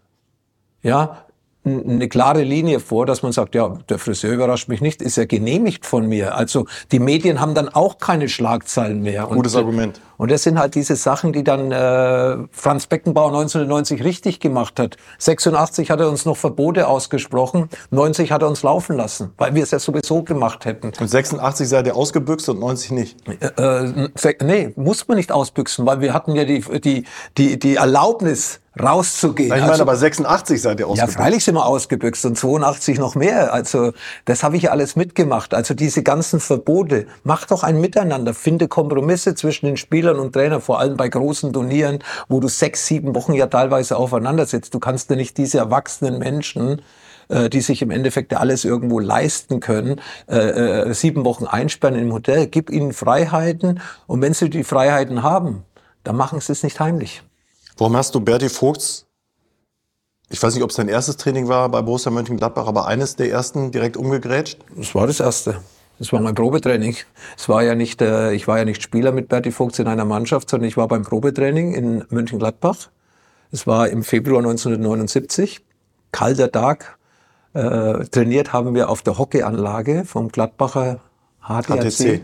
ja, eine klare Linie vor, dass man sagt, ja, der Friseur überrascht mich nicht, ist ja genehmigt von mir. Also die Medien haben dann auch keine Schlagzeilen mehr. Gutes und, Argument. Und das sind halt diese Sachen, die dann äh, Franz Beckenbauer 1990 richtig gemacht hat. 86 hat er uns noch Verbote ausgesprochen, 90 hat er uns laufen lassen, weil wir es ja sowieso gemacht hätten. Und 86 seid ihr ausgebüxt und 90 nicht? Äh, äh, nee, muss man nicht ausbüchsen, weil wir hatten ja die, die, die, die Erlaubnis, rauszugehen. ich meine, also, aber 86 seid ihr ausgebüxt. Ja, freilich sind wir ausgebüxt und 82 noch mehr. Also das habe ich ja alles mitgemacht. Also diese ganzen Verbote, mach doch ein Miteinander, finde Kompromisse zwischen den Spielern und Trainern, vor allem bei großen Turnieren, wo du sechs, sieben Wochen ja teilweise aufeinander sitzt. Du kannst ja nicht diese erwachsenen Menschen äh, die sich im Endeffekt alles irgendwo leisten können, äh, äh, sieben Wochen einsperren im Hotel. Gib ihnen Freiheiten und wenn sie die Freiheiten haben, dann machen sie es nicht heimlich. Warum hast du Berti Vogts, ich weiß nicht, ob es dein erstes Training war bei Borussia Mönchengladbach, aber eines der ersten direkt umgegrätscht? Das war das erste. Das war mein Probetraining. Es war ja nicht, äh, ich war ja nicht Spieler mit Berti Vogts in einer Mannschaft, sondern ich war beim Probetraining in Mönchengladbach. Es war im Februar 1979. Kalter Tag. Äh, trainiert haben wir auf der Hockeyanlage vom Gladbacher HTC. HTC.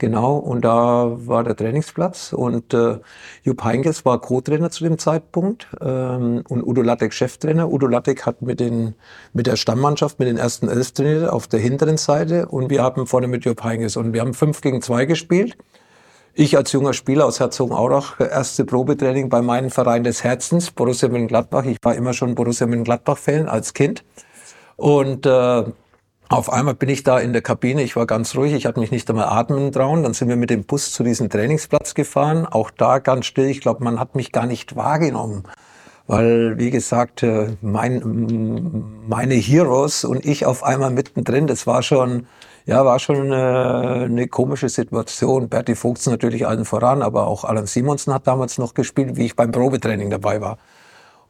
Genau, und da war der Trainingsplatz und äh, Jupp Heynckes war Co-Trainer zu dem Zeitpunkt ähm, und Udo Lattek Cheftrainer. Udo Lattek hat mit, den, mit der Stammmannschaft, mit den ersten Elf trainiert auf der hinteren Seite und wir haben vorne mit Jupp Heynckes und wir haben fünf gegen zwei gespielt. Ich als junger Spieler aus Herzogenaurach, erste Probetraining bei meinem Verein des Herzens, Borussia Mönchengladbach. Ich war immer schon Borussia Mönchengladbach-Fan als Kind und äh, auf einmal bin ich da in der Kabine, ich war ganz ruhig, ich hatte mich nicht einmal atmen trauen. Dann sind wir mit dem Bus zu diesem Trainingsplatz gefahren, auch da ganz still. Ich glaube, man hat mich gar nicht wahrgenommen. Weil, wie gesagt, äh, mein, meine Heroes und ich auf einmal mittendrin, das war schon, ja, war schon eine, eine komische Situation. Berti Vogts natürlich allen voran, aber auch Alan Simonsen hat damals noch gespielt, wie ich beim Probetraining dabei war.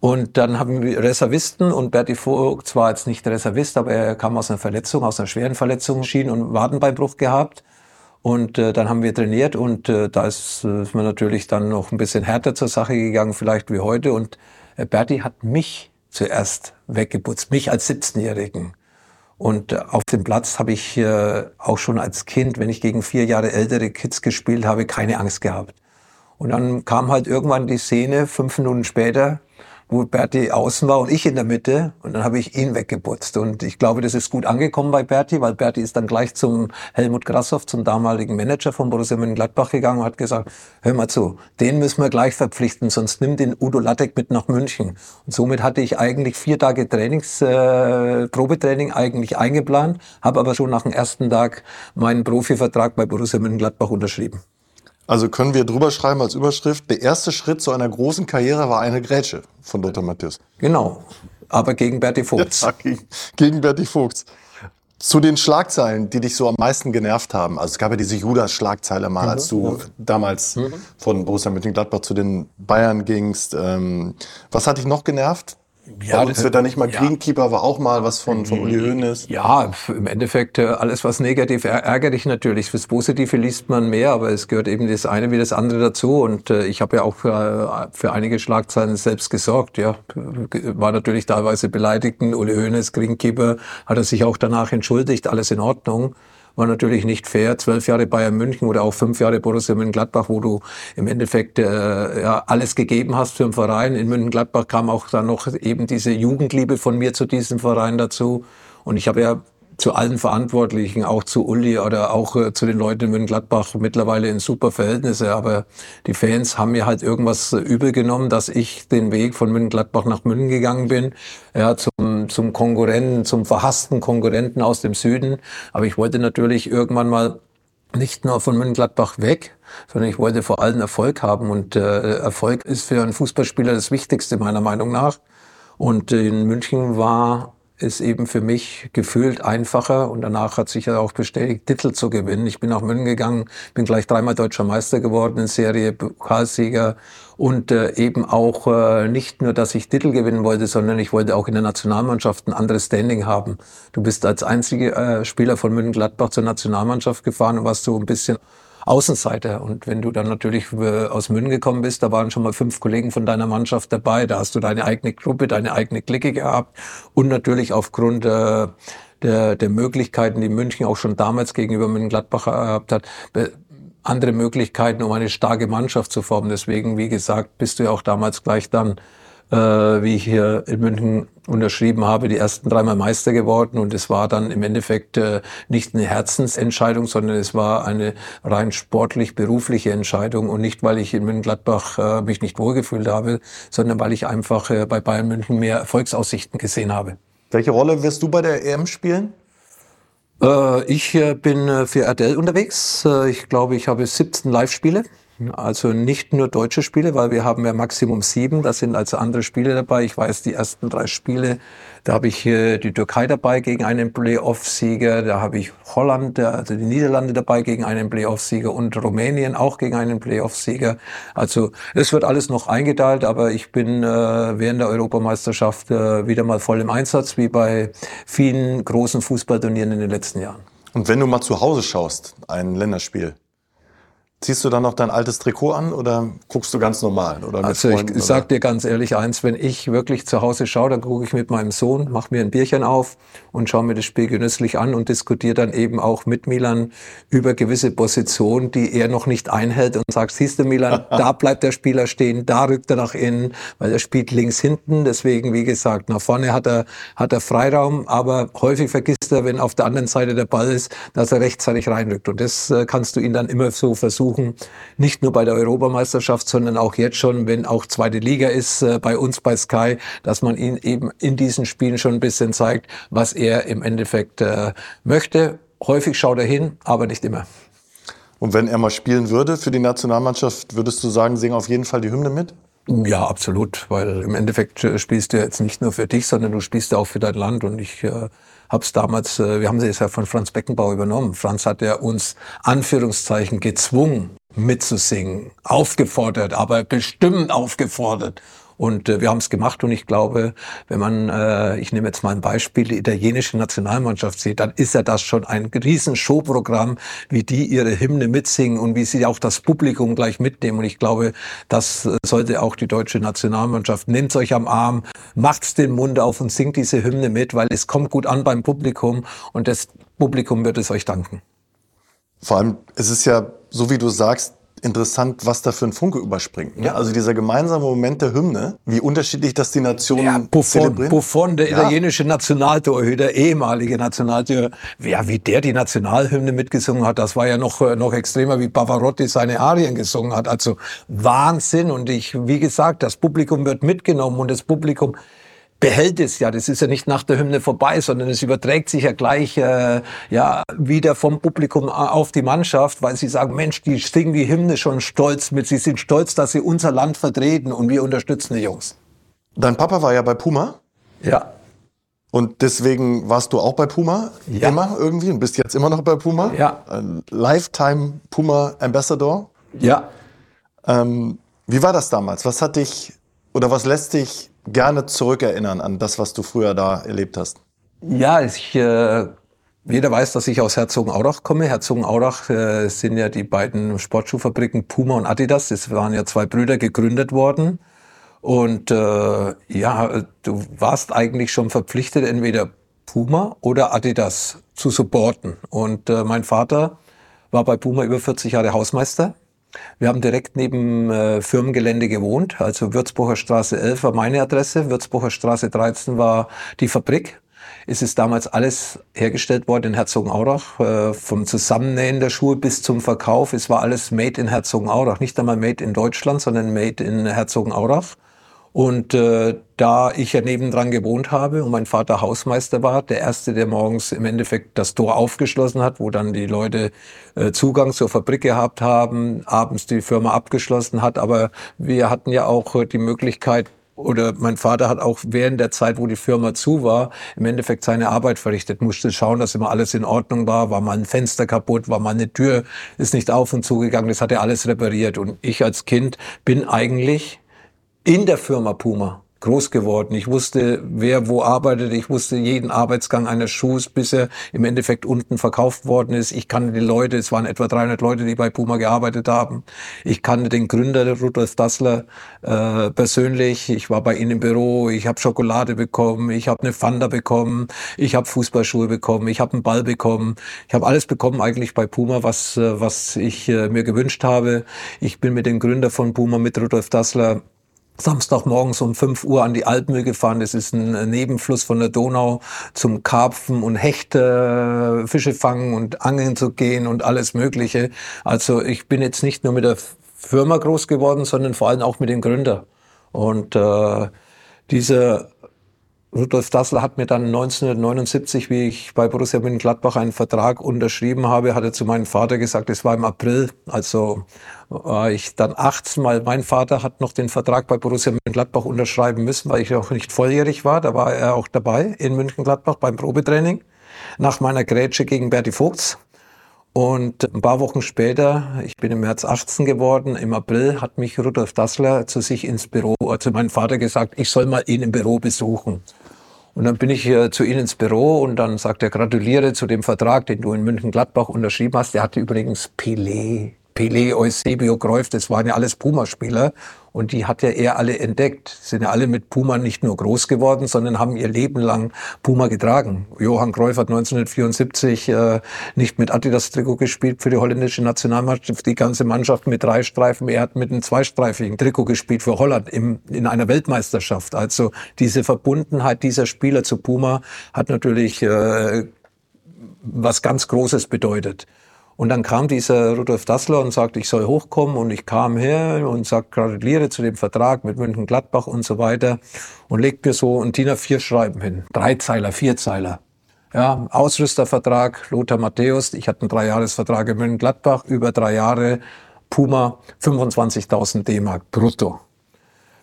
Und dann haben wir Reservisten und Berti Vogt war jetzt nicht Reservist, aber er kam aus einer Verletzung, aus einer schweren Verletzung, Schien- und Wadenbeinbruch gehabt. Und äh, dann haben wir trainiert und äh, da ist, äh, ist man natürlich dann noch ein bisschen härter zur Sache gegangen, vielleicht wie heute. Und äh, Berti hat mich zuerst weggeputzt, mich als 17-Jährigen. Und äh, auf dem Platz habe ich äh, auch schon als Kind, wenn ich gegen vier Jahre ältere Kids gespielt habe, keine Angst gehabt. Und dann kam halt irgendwann die Szene, fünf Minuten später, wo Berti außen war und ich in der Mitte. Und dann habe ich ihn weggeputzt. Und ich glaube, das ist gut angekommen bei Berti, weil Berti ist dann gleich zum Helmut Grassoff, zum damaligen Manager von Borussia Mönchengladbach gegangen und hat gesagt, hör mal zu, den müssen wir gleich verpflichten, sonst nimm den Udo Lattek mit nach München. Und somit hatte ich eigentlich vier Tage Trainings, äh, Probetraining eigentlich eingeplant, habe aber schon nach dem ersten Tag meinen Profivertrag bei Borussia Mönchengladbach unterschrieben. Also können wir drüber schreiben als Überschrift, der erste Schritt zu einer großen Karriere war eine Grätsche von Lothar Matthäus. Genau, aber gegen Berti Vogts. (laughs) Ja, gegen, gegen Berti Vogts. Zu den Schlagzeilen, die dich so am meisten genervt haben. Also es gab ja diese Judas-Schlagzeile mal, mhm. als du damals mhm. von Borussia Mönchengladbach zu den Bayern gingst. Ähm, was hat dich noch genervt? Ja, uns wird da nicht mal ja. Greenkeeper, war auch mal was von, von Uli Hoeneß. Ja, im Endeffekt äh, alles, was negativ ärgert dich natürlich. Fürs Positive liest man mehr, aber es gehört eben das eine wie das andere dazu. Und äh, ich habe ja auch für, für einige Schlagzeilen selbst gesorgt. Ja, war natürlich teilweise beleidigten. Uli Hoeneß, Greenkeeper, hat er sich auch danach entschuldigt. Alles in Ordnung war natürlich nicht fair. Zwölf Jahre Bayern München oder auch fünf Jahre Borussia Mönchengladbach, wo du im Endeffekt äh, ja, alles gegeben hast für den Verein. In Mönchengladbach kam auch dann noch eben diese Jugendliebe von mir zu diesem Verein dazu. Und ich habe ja zu allen Verantwortlichen, auch zu Uli oder auch äh, zu den Leuten in Mönchengladbach mittlerweile in super Verhältnisse. Aber die Fans haben mir halt irgendwas äh, übel genommen, dass ich den Weg von Mönchengladbach nach München gegangen bin, ja, zum, zum Konkurrenten, zum verhassten Konkurrenten aus dem Süden. Aber ich wollte natürlich irgendwann mal nicht nur von Mönchengladbach weg, sondern ich wollte vor allem Erfolg haben. Und äh, Erfolg ist für einen Fußballspieler das Wichtigste meiner Meinung nach. Und in München war ist eben für mich gefühlt einfacher und danach hat sich ja auch bestätigt, Titel zu gewinnen. Ich bin nach München gegangen, bin gleich dreimal deutscher Meister geworden in Serie, Pokalsieger und äh, eben auch äh, nicht nur, dass ich Titel gewinnen wollte, sondern ich wollte auch in der Nationalmannschaft ein anderes Standing haben. Du bist als einziger äh, Spieler von München Gladbach zur Nationalmannschaft gefahren und warst so ein bisschen Außenseiter. Und wenn du dann natürlich äh, aus München gekommen bist, da waren schon mal fünf Kollegen von deiner Mannschaft dabei. Da hast du deine eigene Gruppe, deine eigene Clique gehabt. Und natürlich aufgrund äh, der, der Möglichkeiten, die München auch schon damals gegenüber München-Gladbach gehabt hat, andere Möglichkeiten, um eine starke Mannschaft zu formen. Deswegen, wie gesagt, bist du ja auch damals gleich dann äh, wie ich hier in München unterschrieben habe, die ersten dreimal Meister geworden. Und es war dann im Endeffekt äh, nicht eine Herzensentscheidung, sondern es war eine rein sportlich berufliche Entscheidung. Und nicht, weil ich in München-Gladbach äh, mich nicht wohlgefühlt habe, sondern weil ich einfach äh, bei Bayern München mehr Erfolgsaussichten gesehen habe. Welche Rolle wirst du bei der EM spielen? Äh, ich äh, bin für RTL unterwegs. Ich glaube, ich habe 17 Live-Spiele. Also nicht nur deutsche Spiele, weil wir haben ja Maximum sieben. Da sind also andere Spiele dabei. Ich weiß, die ersten drei Spiele, da habe ich hier die Türkei dabei gegen einen Playoff-Sieger. Da habe ich Holland, also die Niederlande dabei gegen einen Playoff-Sieger und Rumänien auch gegen einen Playoff-Sieger. Also es wird alles noch eingeteilt, aber ich bin äh, während der Europameisterschaft äh, wieder mal voll im Einsatz, wie bei vielen großen Fußballturnieren in den letzten Jahren. Und wenn du mal zu Hause schaust, ein Länderspiel, Ziehst du dann noch dein altes Trikot an oder guckst du ganz normal? Oder also Freunden, ich, ich sag dir ganz ehrlich eins, wenn ich wirklich zu Hause schaue, dann gucke ich mit meinem Sohn, mache mir ein Bierchen auf und schaue mir das Spiel genüsslich an und diskutiere dann eben auch mit Milan über gewisse Positionen, die er noch nicht einhält und sagt, siehst du Milan, (laughs) da bleibt der Spieler stehen, da rückt er nach innen, weil er spielt links hinten. Deswegen, wie gesagt, nach vorne hat er, hat er Freiraum, aber häufig vergisst er, wenn auf der anderen Seite der Ball ist, dass er rechtzeitig reinrückt. Und das äh, kannst du ihn dann immer so versuchen versuchen, nicht nur bei der Europameisterschaft, sondern auch jetzt schon, wenn auch zweite Liga ist, äh, bei uns bei Sky, dass man ihn eben in diesen Spielen schon ein bisschen zeigt, was er im Endeffekt äh, möchte. Häufig schaut er hin, aber nicht immer. Und wenn er mal spielen würde für die Nationalmannschaft, würdest du sagen, sing auf jeden Fall die Hymne mit? Ja, absolut, weil im Endeffekt äh, spielst du jetzt nicht nur für dich, sondern du spielst auch für dein Land und ich äh, habe es damals, äh, wir haben es ja von Franz Beckenbauer übernommen. Franz hat ja uns Anführungszeichen gezwungen mitzusingen, aufgefordert, aber bestimmt aufgefordert. Und äh, wir haben es gemacht und ich glaube, wenn man, äh, ich nehme jetzt mal ein Beispiel, die italienische Nationalmannschaft sieht, dann ist ja das schon ein riesen Showprogramm, wie die ihre Hymne mitsingen und wie sie auch das Publikum gleich mitnehmen. Und ich glaube, das äh, sollte auch die deutsche Nationalmannschaft. Nehmt euch am Arm, macht's den Mund auf und singt diese Hymne mit, weil es kommt gut an beim Publikum und das Publikum wird es euch danken. Vor allem, es ist ja, so wie du sagst, interessant, was da für ein Funke überspringt. Ne? Ja. Also dieser gemeinsame Moment der Hymne, wie unterschiedlich das die Nationen ja, Buffon, Buffon, der ja. italienische Nationaltorhüter, ehemalige Nationaltorhüter, ja, wie der die Nationalhymne mitgesungen hat, das war ja noch, äh, noch extremer, wie Pavarotti seine Arien gesungen hat. Also Wahnsinn. Und ich, wie gesagt, das Publikum wird mitgenommen und das Publikum behält es ja. Das ist ja nicht nach der Hymne vorbei, sondern es überträgt sich ja gleich äh, ja wieder vom Publikum auf die Mannschaft, weil sie sagen, Mensch, die singen die Hymne schon stolz mit. Sie sind stolz, dass sie unser Land vertreten und wir unterstützen die Jungs. Dein Papa war ja bei Puma. Ja. Und deswegen warst du auch bei Puma ja. immer irgendwie und bist jetzt immer noch bei Puma. Ja. Ein Lifetime Puma Ambassador. Ja. Ähm, wie war das damals? Was hat dich oder was lässt dich gerne zurückerinnern an das, was du früher da erlebt hast? Ja, ich, äh, jeder weiß, dass ich aus Herzogenaurach komme. Herzogenaurach äh, sind ja die beiden Sportschuhfabriken Puma und Adidas. Das waren ja zwei Brüder gegründet worden. Und äh, ja, du warst eigentlich schon verpflichtet, entweder Puma oder Adidas zu supporten. Und äh, mein Vater war bei Puma über 40 Jahre Hausmeister wir haben direkt neben äh, Firmengelände gewohnt, also Würzburger Straße 11 war meine Adresse, Würzburger Straße 13 war die Fabrik. Es ist damals alles hergestellt worden in Herzogenaurach, äh, vom Zusammennähen der Schuhe bis zum Verkauf. Es war alles made in Herzogenaurach, nicht einmal made in Deutschland, sondern made in Herzogenaurach. Und äh, da ich ja nebendran gewohnt habe und mein Vater Hausmeister war, der Erste, der morgens im Endeffekt das Tor aufgeschlossen hat, wo dann die Leute äh, Zugang zur Fabrik gehabt haben, abends die Firma abgeschlossen hat. Aber wir hatten ja auch die Möglichkeit, oder mein Vater hat auch während der Zeit, wo die Firma zu war, im Endeffekt seine Arbeit verrichtet, musste schauen, dass immer alles in Ordnung war, war mal ein Fenster kaputt, war mal eine Tür, ist nicht auf und zugegangen, das hat er alles repariert. Und ich als Kind bin eigentlich in der Firma Puma groß geworden. Ich wusste, wer wo arbeitet. Ich wusste jeden Arbeitsgang eines Schuhs, bis er im Endeffekt unten verkauft worden ist. Ich kannte die Leute. Es waren etwa 300 Leute, die bei Puma gearbeitet haben. Ich kannte den Gründer, Rudolf Dassler, äh, persönlich. Ich war bei ihnen im Büro. Ich habe Schokolade bekommen. Ich habe eine Fanda bekommen. Ich habe Fußballschuhe bekommen. Ich habe einen Ball bekommen. Ich habe alles bekommen eigentlich bei Puma, was, äh, was ich äh, mir gewünscht habe. Ich bin mit dem Gründer von Puma, mit Rudolf Dassler, Samstagmorgens um 5 Uhr an die Alpmühl gefahren. Das ist ein Nebenfluss von der Donau zum Karpfen und Hechte, Fische fangen und angeln zu gehen und alles Mögliche. Also ich bin jetzt nicht nur mit der Firma groß geworden, sondern vor allem auch mit dem Gründer. Und äh, diese Rudolf Dassler hat mir dann 1979, wie ich bei Borussia Mönchengladbach einen Vertrag unterschrieben habe, hat er zu meinem Vater gesagt, es war im April, also war ich dann 18, weil mein Vater hat noch den Vertrag bei Borussia Mönchengladbach unterschreiben müssen, weil ich auch nicht volljährig war. Da war er auch dabei in Mönchengladbach beim Probetraining nach meiner Grätsche gegen Berti Vogts. Und ein paar Wochen später, ich bin im März 18 geworden, im April hat mich Rudolf Dassler zu sich ins Büro, also mein Vater gesagt, ich soll mal ihn im Büro besuchen. Und dann bin ich hier zu Ihnen ins Büro und dann sagt er, gratuliere zu dem Vertrag, den du in München-Gladbach unterschrieben hast. Der hatte übrigens Pelé, Pelé, Eusebio, Cruyff, das waren ja alles Puma-Spieler. Und die hat ja er alle entdeckt. Sind ja alle mit Puma nicht nur groß geworden, sondern haben ihr Leben lang Puma getragen. Johann Cruyff hat 1974 äh, nicht mit Adidas-Trikot gespielt für die holländische Nationalmannschaft, die ganze Mannschaft mit drei Streifen. Er hat mit einem zweistreifigen Trikot gespielt für Holland im, in einer Weltmeisterschaft. Also diese Verbundenheit dieser Spieler zu Puma hat natürlich äh, was ganz Großes bedeutet. Und dann kam dieser Rudolf Dassler und sagte, ich soll hochkommen und ich kam her und sagte, gratuliere zu dem Vertrag mit München Gladbach und so weiter und legt mir so ein DIN A4 Schreiben hin. Dreizeiler, Vierzeiler. Ja, Ausrüstervertrag, Lothar Matthäus, ich hatte einen Dreijahresvertrag in München Gladbach, über drei Jahre, Puma, 25.000 D-Mark brutto.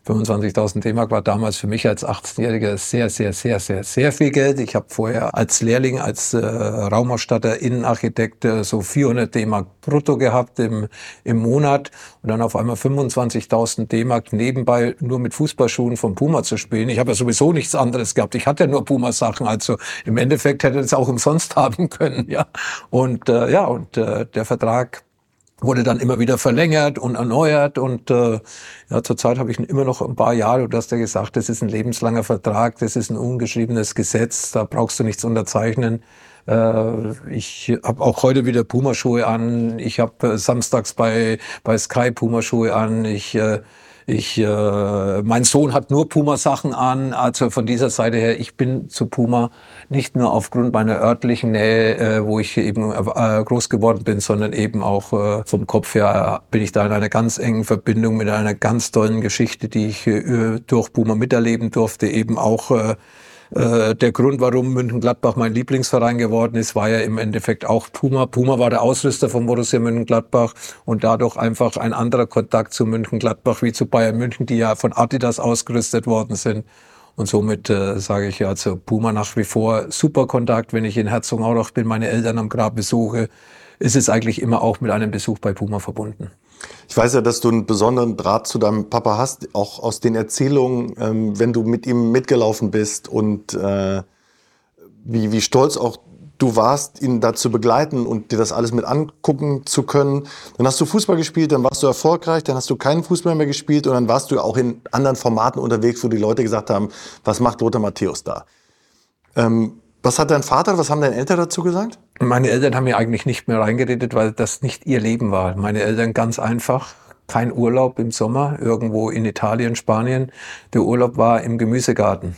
25.000 D-Mark war damals für mich als 18-Jähriger sehr, sehr, sehr, sehr, sehr viel Geld. Ich habe vorher als Lehrling, als äh, Raumausstatter, Innenarchitekt äh, so 400 D-Mark brutto gehabt im, im Monat und dann auf einmal 25.000 D-Mark nebenbei nur mit Fußballschuhen von Puma zu spielen. Ich habe ja sowieso nichts anderes gehabt. Ich hatte ja nur Puma-Sachen, also im Endeffekt hätte es auch umsonst (laughs) haben können. Ja und äh, ja und äh, der Vertrag wurde dann immer wieder verlängert und erneuert und äh, ja, zurzeit habe ich immer noch ein paar Jahre, du hast ja gesagt, das ist ein lebenslanger Vertrag, das ist ein ungeschriebenes Gesetz, da brauchst du nichts unterzeichnen. Äh, ich habe auch heute wieder Pumaschuhe an. Ich habe äh, samstags bei, bei Sky Pumaschuhe an. Ich äh, ich, äh, mein Sohn hat nur Puma-Sachen an. Also von dieser Seite her, ich bin zu Puma nicht nur aufgrund meiner örtlichen Nähe, äh, wo ich eben äh, groß geworden bin, sondern eben auch äh, vom Kopf her bin ich da in einer ganz engen Verbindung mit einer ganz tollen Geschichte, die ich äh, durch Puma miterleben durfte, eben auch äh, äh, der Grund, warum München-Gladbach mein Lieblingsverein geworden ist, war ja im Endeffekt auch Puma. Puma war der Ausrüster von Borussia München-Gladbach und dadurch einfach ein anderer Kontakt zu München-Gladbach wie zu Bayern München, die ja von Adidas ausgerüstet worden sind. Und somit äh, sage ich ja zu Puma nach wie vor super Kontakt, wenn ich in Herzogenaurach bin, meine Eltern am Grab besuche, ist es eigentlich immer auch mit einem Besuch bei Puma verbunden. Ich weiß ja, dass du einen besonderen Draht zu deinem Papa hast, auch aus den Erzählungen, ähm, wenn du mit ihm mitgelaufen bist und äh, wie, wie stolz auch du warst, ihn da zu begleiten und dir das alles mit angucken zu können. Dann hast du Fußball gespielt, dann warst du erfolgreich, dann hast du keinen Fußball mehr gespielt und dann warst du auch in anderen Formaten unterwegs, wo die Leute gesagt haben, was macht Lothar Matthäus da? Ähm, was hat dein Vater, was haben deine Eltern dazu gesagt? Meine Eltern haben mir eigentlich nicht mehr reingeredet, weil das nicht ihr Leben war. Meine Eltern ganz einfach. Kein Urlaub im Sommer, irgendwo in Italien, Spanien. Der Urlaub war im Gemüsegarten.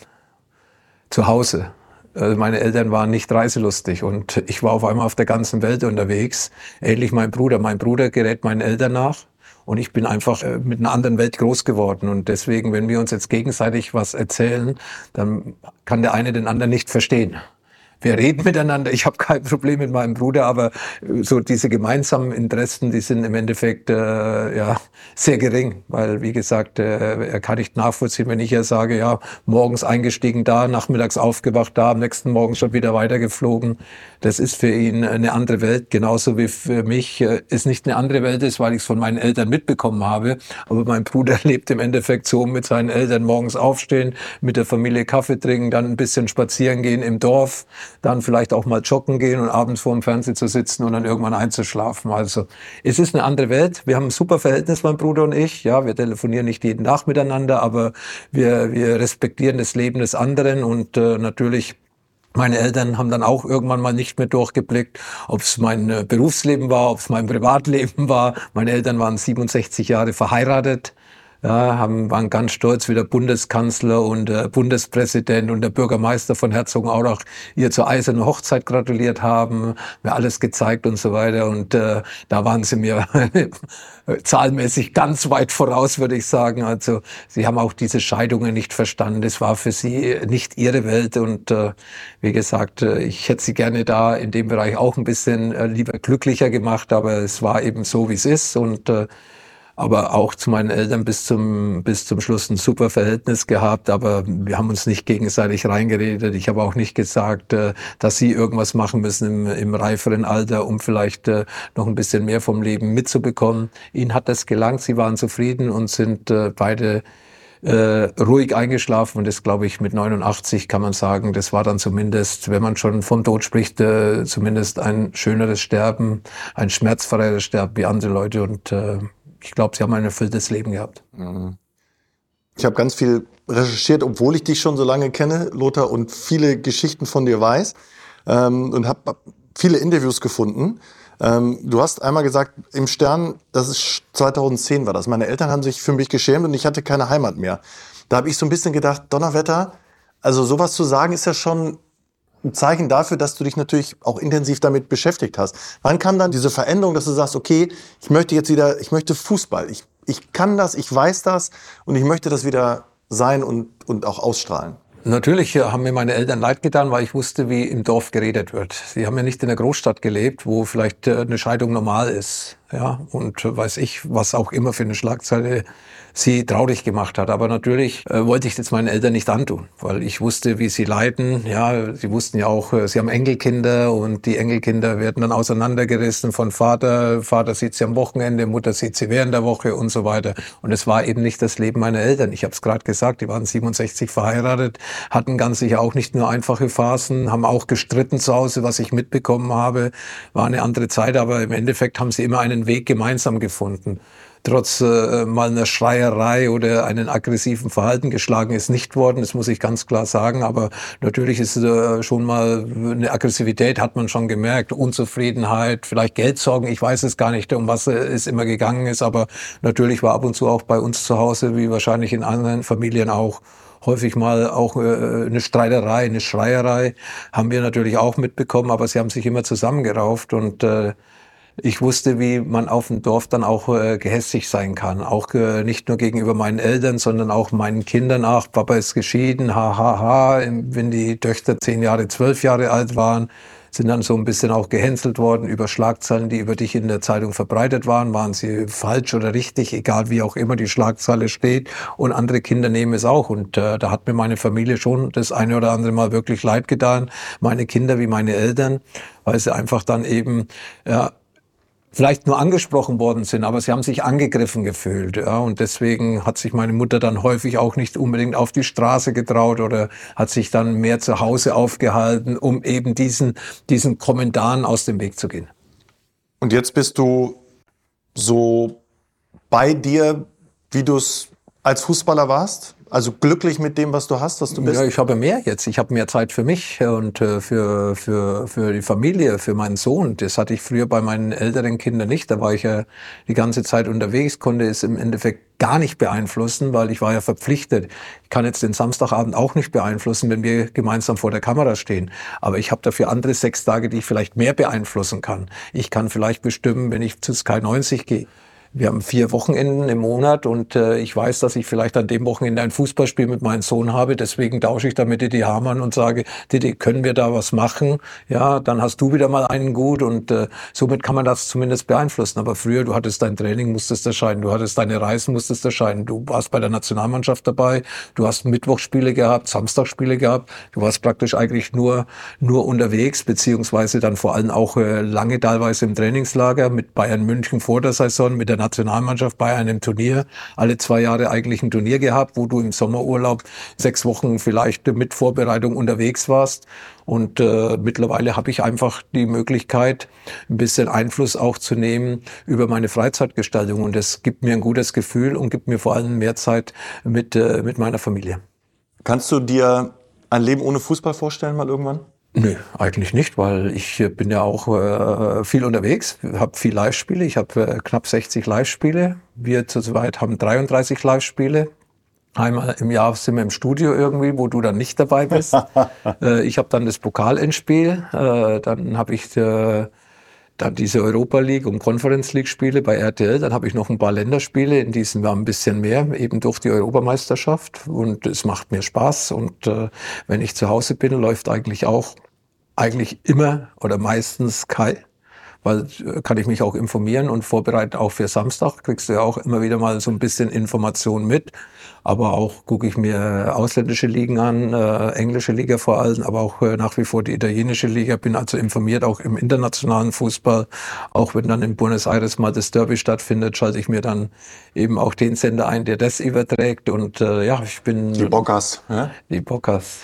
Zu Hause. Also meine Eltern waren nicht reiselustig und ich war auf einmal auf der ganzen Welt unterwegs. Ähnlich mein Bruder. Mein Bruder gerät meinen Eltern nach und ich bin einfach äh, mit einer anderen Welt groß geworden. Und deswegen, wenn wir uns jetzt gegenseitig was erzählen, dann kann der eine den anderen nicht verstehen wir reden miteinander. Ich habe kein Problem mit meinem Bruder, aber äh, so diese gemeinsamen Interessen, die sind im Endeffekt äh, ja sehr gering, weil wie gesagt, äh, er kann nicht nachvollziehen, wenn ich ja sage, ja morgens eingestiegen da, nachmittags aufgewacht da, am nächsten Morgen schon wieder weitergeflogen. Das ist für ihn eine andere Welt, genauso wie für mich äh, es nicht eine andere Welt ist, weil ich es von meinen Eltern mitbekommen habe. Aber mein Bruder (laughs) lebt im Endeffekt so mit seinen Eltern morgens aufstehen, mit der Familie Kaffee trinken, dann ein bisschen spazieren gehen im Dorf dann vielleicht auch mal joggen gehen und abends vor dem Fernseher zu sitzen und dann irgendwann einzuschlafen. Also es ist eine andere Welt. Wir haben ein super Verhältnis, mein Bruder und ich. Ja, wir telefonieren nicht jeden Tag miteinander, aber wir, wir respektieren das Leben des anderen und äh, natürlich meine Eltern haben dann auch irgendwann mal nicht mehr durchgeblickt, ob es mein äh, Berufsleben war, ob es mein Privatleben (laughs) war. Meine Eltern waren 67 Jahre verheiratet ja, haben, waren ganz stolz, wie der Bundeskanzler und der Bundespräsident und der Bürgermeister von Herzogenaurach ihr zur eisernen Hochzeit gratuliert haben, mir alles gezeigt und so weiter. Und äh, da waren sie mir (laughs) zahlenmäßig ganz weit voraus, würde ich sagen. Also sie haben auch diese Scheidungen nicht verstanden. Das war für sie nicht ihre Welt. Und äh, wie gesagt, äh, ich hätte sie gerne da in dem Bereich auch ein bisschen äh, lieber glücklicher gemacht, aber es war eben so, wie es ist. Und äh, aber auch zu meinen Eltern bis zum, bis zum Schluss ein super Verhältnis gehabt, aber wir haben uns nicht gegenseitig reingeredet. Ich habe auch nicht gesagt, äh, dass sie irgendwas machen müssen im, im reiferen Alter, um vielleicht äh, noch ein bisschen mehr vom Leben mitzubekommen. Ihnen hat das gelangt, sie waren zufrieden und sind äh, beide äh, ruhig eingeschlafen und das glaube ich mit 89 kann man sagen, das war dann zumindest, wenn man schon vom Tod spricht, äh, zumindest ein schöneres Sterben, ein schmerzfreieres Sterben wie andere Leute und äh, ich glaube, sie haben ein erfülltes Leben gehabt. Mhm. Ich habe ganz viel recherchiert, obwohl ich dich schon so lange kenne, Lothar, und viele Geschichten von dir weiß ähm, und habe viele Interviews gefunden. Ähm, du hast einmal gesagt, im Stern, das ist 2010 war das. Meine Eltern haben sich für mich geschämt und ich hatte keine Heimat mehr. Da habe ich so ein bisschen gedacht, Donnerwetter, also sowas zu sagen ist ja schon ein Zeichen dafür, dass du dich natürlich auch intensiv damit beschäftigt hast. Wann kam dann diese Veränderung, dass du sagst, okay, ich möchte jetzt wieder, ich möchte Fußball. Ich, ich kann das, ich weiß das und ich möchte das wieder sein und, und auch ausstrahlen? Natürlich haben mir meine Eltern leid getan, weil ich wusste, wie im Dorf geredet wird. Sie haben ja nicht in der Großstadt gelebt, wo vielleicht äh, eine Scheidung normal ist. Ja, und weiß ich, was auch immer für eine Schlagzeile sie traurig gemacht hat. Aber natürlich äh, wollte ich das meinen Eltern nicht antun, weil ich wusste, wie sie leiden. Ja, sie wussten ja auch, äh, sie haben Enkelkinder und die Enkelkinder werden dann auseinandergerissen von Vater. Vater sieht sie am Wochenende, Mutter sieht sie während der Woche und so weiter. Und es war eben nicht das Leben meiner Eltern. Ich habe es gerade gesagt, die waren 67 verheiratet, hatten ganz sicher auch nicht nur einfache Phasen, haben auch gestritten zu Hause, was ich mitbekommen habe. War eine andere Zeit, aber im Endeffekt haben sie immer einen Weg gemeinsam gefunden trotz äh, mal einer Schreierei oder einen aggressiven Verhalten geschlagen ist nicht worden. Das muss ich ganz klar sagen. Aber natürlich ist äh, schon mal eine Aggressivität, hat man schon gemerkt. Unzufriedenheit, vielleicht Geldsorgen. Ich weiß es gar nicht, um was es immer gegangen ist. Aber natürlich war ab und zu auch bei uns zu Hause, wie wahrscheinlich in anderen Familien auch, häufig mal auch äh, eine Streiterei, eine Schreierei, haben wir natürlich auch mitbekommen, aber sie haben sich immer zusammengerauft und äh, ich wusste, wie man auf dem Dorf dann auch äh, gehässig sein kann. Auch äh, nicht nur gegenüber meinen Eltern, sondern auch meinen Kindern. Ach, Papa ist geschieden, ha, ha, ha. Wenn die Töchter zehn Jahre, zwölf Jahre alt waren, sind dann so ein bisschen auch gehänselt worden über Schlagzeilen, die über dich in der Zeitung verbreitet waren. Waren sie falsch oder richtig, egal wie auch immer die Schlagzeile steht. Und andere Kinder nehmen es auch. Und äh, da hat mir meine Familie schon das eine oder andere Mal wirklich leid getan. Meine Kinder wie meine Eltern, weil sie einfach dann eben ja, vielleicht nur angesprochen worden sind, aber sie haben sich angegriffen gefühlt. Ja, und deswegen hat sich meine Mutter dann häufig auch nicht unbedingt auf die Straße getraut oder hat sich dann mehr zu Hause aufgehalten, um eben diesen, diesen Kommentaren aus dem Weg zu gehen. Und jetzt bist du so bei dir, wie du es als Fußballer warst? Also glücklich mit dem, was du hast, was du bist? Ja, ich habe mehr jetzt. Ich habe mehr Zeit für mich und äh, für, für, für die Familie, für meinen Sohn. Das hatte ich früher bei meinen älteren Kindern nicht. Da war ich ja die ganze Zeit unterwegs, konnte es im Endeffekt gar nicht beeinflussen, weil ich war ja verpflichtet. Ich kann jetzt den Samstagabend auch nicht beeinflussen, wenn wir gemeinsam vor der Kamera stehen. Aber ich habe dafür andere sechs Tage, die ich vielleicht mehr beeinflussen kann. Ich kann vielleicht bestimmen, wenn ich zu Sky 90 gehe wir haben vier Wochenenden im Monat und äh, ich weiß, dass ich vielleicht an dem Wochenende ein Fußballspiel mit meinem Sohn habe. Deswegen tausche ich da mit Didi Hamann und sage, Didi, können wir da was machen? Ja, dann hast du wieder mal einen gut und äh, somit kann man das zumindest beeinflussen. Aber früher, du hattest dein Training, musstest erscheinen, du hattest deine Reisen, musstest erscheinen, du warst bei der Nationalmannschaft dabei, du hast Mittwochspiele gehabt, Samstagspiele gehabt, du warst praktisch eigentlich nur, nur unterwegs, beziehungsweise dann vor allem auch äh, lange teilweise im Trainingslager mit Bayern München vor der Saison, mit der Nationalmannschaft bei einem Turnier, alle zwei Jahre eigentlich ein Turnier gehabt, wo du im Sommerurlaub sechs Wochen vielleicht mit Vorbereitung unterwegs warst. Und äh, mittlerweile habe ich einfach die Möglichkeit, ein bisschen Einfluss auch zu nehmen über meine Freizeitgestaltung. Und das gibt mir ein gutes Gefühl und gibt mir vor allem mehr Zeit mit, äh, mit meiner Familie. Kannst du dir ein Leben ohne Fußball vorstellen mal irgendwann? Nö, eigentlich nicht, weil ich bin ja auch äh, viel unterwegs, habe viel Live-Spiele. Ich habe äh, knapp 60 Live-Spiele. Wir zu zweit haben 33 Live-Spiele. Einmal im Jahr sind wir im Studio irgendwie, wo du dann nicht dabei bist. (laughs) äh, ich habe dann das Pokalendspiel, äh, dann habe ich äh, dann diese Europa League und Conference League Spiele bei RTL. Dann habe ich noch ein paar Länderspiele, in diesen war ein bisschen mehr, eben durch die Europameisterschaft. Und es macht mir Spaß. Und äh, wenn ich zu Hause bin, läuft eigentlich auch eigentlich immer oder meistens Kai weil äh, kann ich mich auch informieren und vorbereiten auch für Samstag. Kriegst du ja auch immer wieder mal so ein bisschen Informationen mit. Aber auch gucke ich mir ausländische Ligen an, äh, englische Liga vor allem, aber auch äh, nach wie vor die italienische Liga. Bin also informiert auch im internationalen Fußball. Auch wenn dann in Buenos Aires mal das Derby stattfindet, schalte ich mir dann eben auch den Sender ein, der das überträgt. Und äh, ja, ich bin... Die Bockers. Ja? Die Bockers.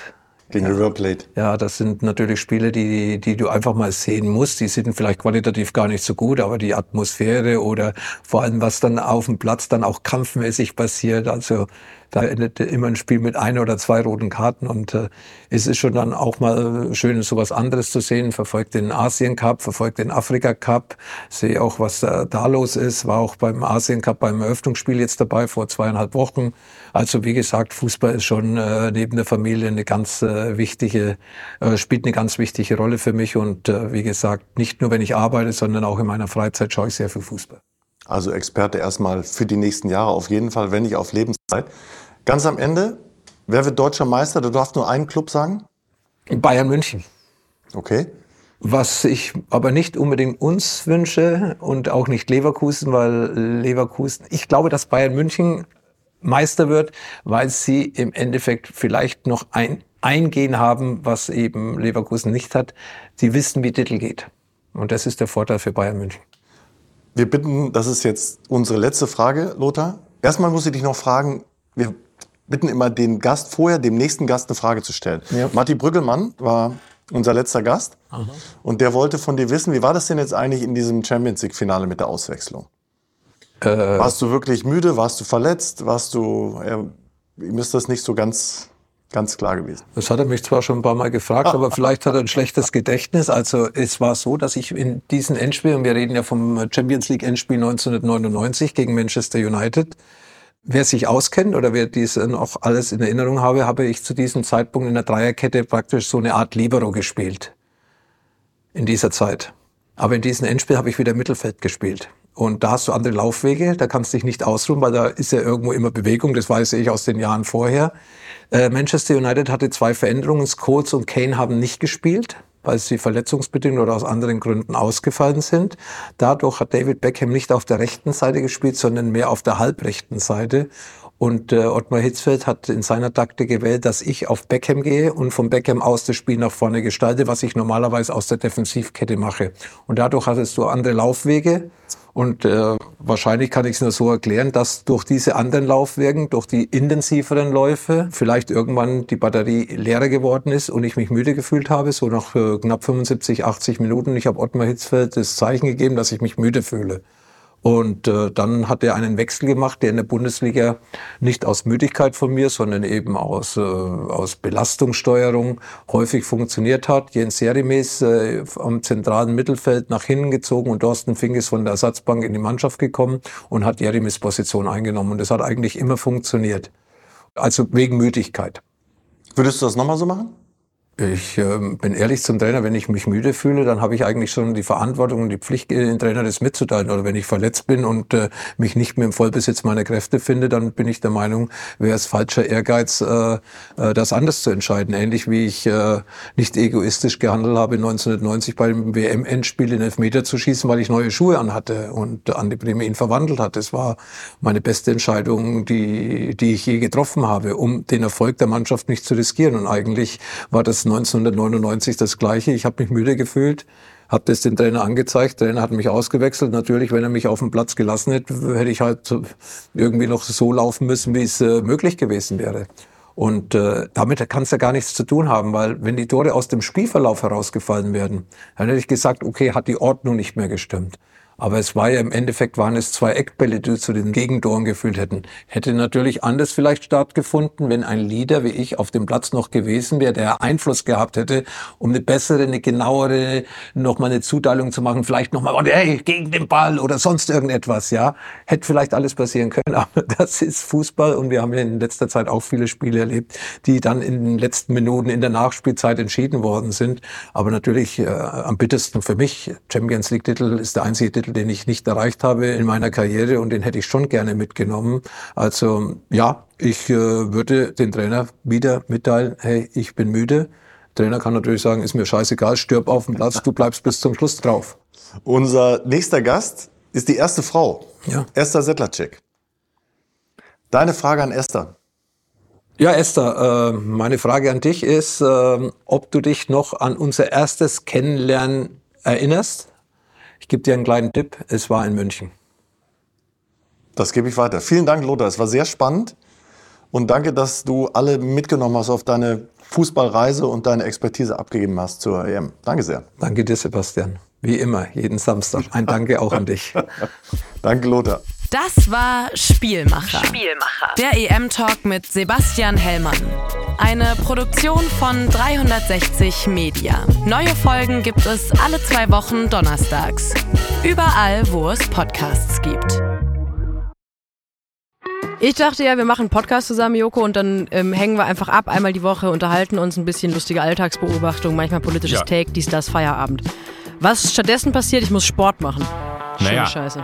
Gegen River Plate. Ja, das sind natürlich Spiele, die, die du einfach mal sehen musst. Die sind vielleicht qualitativ gar nicht so gut, aber die Atmosphäre oder vor allem, was dann auf dem Platz dann auch kampfmäßig passiert. Also da endet immer ein Spiel mit ein oder zwei roten Karten und äh, es ist schon dann auch mal schön, so was anderes zu sehen. Verfolgt den Asien Cup, verfolgt den Afrika Cup, sehe auch, was äh, da los ist. War auch beim Asien Cup beim Eröffnungsspiel jetzt dabei vor zweieinhalb Wochen. Also wie gesagt, Fußball ist schon äh, neben der Familie eine ganz äh, wichtige, äh, spielt eine ganz wichtige Rolle für mich und äh, wie gesagt, nicht nur wenn ich arbeite, sondern auch in meiner Freizeit schaue ich sehr viel Fußball. Also Experte erstmal für die nächsten Jahre auf jeden Fall, wenn nicht auf Lebenszeit. Ganz am Ende, wer wird deutscher Meister? Du darfst nur einen Club sagen? Bayern München. Okay. Was ich aber nicht unbedingt uns wünsche und auch nicht Leverkusen, weil Leverkusen, ich glaube, dass Bayern München Meister wird, weil sie im Endeffekt vielleicht noch ein Eingehen haben, was eben Leverkusen nicht hat. Sie wissen, wie Titel geht. Und das ist der Vorteil für Bayern München. Wir bitten, das ist jetzt unsere letzte Frage, Lothar. Erstmal muss ich dich noch fragen, wir bitten immer den Gast vorher, dem nächsten Gast eine Frage zu stellen. Ja. Matti Brüggelmann war unser letzter Gast. Aha. Und der wollte von dir wissen, wie war das denn jetzt eigentlich in diesem Champions League-Finale mit der Auswechslung? Äh, warst du wirklich müde? Warst du verletzt? Warst du. Äh, ihm ist das nicht so ganz ganz klar gewesen. Das hat er mich zwar schon ein paar Mal gefragt, aber (laughs) vielleicht hat er ein schlechtes Gedächtnis. Also es war so, dass ich in diesen Endspielen, wir reden ja vom Champions League Endspiel 1999 gegen Manchester United, Wer sich auskennt oder wer dies noch alles in Erinnerung habe, habe ich zu diesem Zeitpunkt in der Dreierkette praktisch so eine Art Libero gespielt. In dieser Zeit. Aber in diesem Endspiel habe ich wieder Mittelfeld gespielt. Und da hast du andere Laufwege, da kannst du dich nicht ausruhen, weil da ist ja irgendwo immer Bewegung, das weiß ich aus den Jahren vorher. Äh, Manchester United hatte zwei Veränderungen, Scholes und Kane haben nicht gespielt weil sie verletzungsbedingt oder aus anderen Gründen ausgefallen sind. Dadurch hat David Beckham nicht auf der rechten Seite gespielt, sondern mehr auf der halbrechten Seite. Und äh, Ottmar Hitzfeld hat in seiner Taktik gewählt, dass ich auf Beckham gehe und vom Beckham aus das Spiel nach vorne gestalte, was ich normalerweise aus der Defensivkette mache. Und dadurch hattest du andere Laufwege und äh, wahrscheinlich kann ich es nur so erklären, dass durch diese anderen Laufwegen, durch die intensiveren Läufe, vielleicht irgendwann die Batterie leerer geworden ist und ich mich müde gefühlt habe, so nach äh, knapp 75, 80 Minuten. Ich habe Ottmar Hitzfeld das Zeichen gegeben, dass ich mich müde fühle. Und äh, dann hat er einen Wechsel gemacht, der in der Bundesliga nicht aus Müdigkeit von mir, sondern eben aus, äh, aus Belastungssteuerung häufig funktioniert hat. Jens Serimes äh, am zentralen Mittelfeld nach hinten gezogen und Thorsten Fink ist von der Ersatzbank in die Mannschaft gekommen und hat Jeremies Position eingenommen. Und das hat eigentlich immer funktioniert. Also wegen Müdigkeit. Würdest du das nochmal so machen? Ich äh, bin ehrlich zum Trainer, wenn ich mich müde fühle, dann habe ich eigentlich schon die Verantwortung und die Pflicht, den Trainer das mitzuteilen. Oder wenn ich verletzt bin und äh, mich nicht mehr im Vollbesitz meiner Kräfte finde, dann bin ich der Meinung, wäre es falscher Ehrgeiz, äh, äh, das anders zu entscheiden. Ähnlich wie ich äh, nicht egoistisch gehandelt habe, 1990 beim WM-Endspiel in Elfmeter zu schießen, weil ich neue Schuhe anhatte und Andi Breme ihn verwandelt hat. Das war meine beste Entscheidung, die, die ich je getroffen habe, um den Erfolg der Mannschaft nicht zu riskieren. Und eigentlich war das 1999 das Gleiche. Ich habe mich müde gefühlt, habe das dem Trainer angezeigt. Der Trainer hat mich ausgewechselt. Natürlich, wenn er mich auf dem Platz gelassen hätte, hätte ich halt irgendwie noch so laufen müssen, wie es äh, möglich gewesen wäre. Und äh, damit kann es ja gar nichts zu tun haben, weil wenn die Tore aus dem Spielverlauf herausgefallen werden, dann hätte ich gesagt, okay, hat die Ordnung nicht mehr gestimmt. Aber es war ja im Endeffekt waren es zwei Eckbälle, die zu den Gegentoren gefühlt hätten. Hätte natürlich anders vielleicht stattgefunden, wenn ein Leader wie ich auf dem Platz noch gewesen wäre, der Einfluss gehabt hätte, um eine bessere, eine genauere, nochmal eine Zuteilung zu machen, vielleicht nochmal, hey, gegen den Ball oder sonst irgendetwas, ja. Hätte vielleicht alles passieren können, (laughs) aber das ist Fußball und wir haben ja in letzter Zeit auch viele Spiele erlebt, die dann in den letzten Minuten in der Nachspielzeit entschieden worden sind. Aber natürlich äh, am bittersten für mich, Champions League Titel ist der einzige Titel, Titel, den ich nicht erreicht habe in meiner Karriere und den hätte ich schon gerne mitgenommen. Also ja, ich äh, würde den Trainer wieder mitteilen, hey, ich bin müde. Der Trainer kann natürlich sagen, ist mir scheißegal, stirb auf dem Platz, du bleibst bis zum Schluss drauf. Unser nächster Gast ist die erste Frau, ja. Esther Settlerczyk. Deine Frage an Esther. Ja, Esther, äh, meine Frage an dich ist, äh, ob du dich noch an unser erstes Kennenlernen erinnerst? Ich gebe dir einen kleinen Tipp, es war in München. Das gebe ich weiter. Vielen Dank, Lothar. Es war sehr spannend. Und danke, dass du alle mitgenommen hast auf deine Fußballreise und deine Expertise abgegeben hast zur EM. Danke sehr. Danke dir, Sebastian. Wie immer, jeden Samstag. Ein Danke auch an dich. (laughs) danke, Lothar. Das war Spielmacher. Spielmacher. Der EM-Talk mit Sebastian Hellmann. Eine Produktion von 360 Media. Neue Folgen gibt es alle zwei Wochen donnerstags. Überall, wo es Podcasts gibt. Ich dachte ja, wir machen einen Podcast zusammen, Joko, und dann ähm, hängen wir einfach ab, einmal die Woche, unterhalten uns ein bisschen lustige Alltagsbeobachtung, manchmal politisches ja. Take, dies, das, Feierabend. Was stattdessen passiert, ich muss Sport machen. Naja, Scheiße.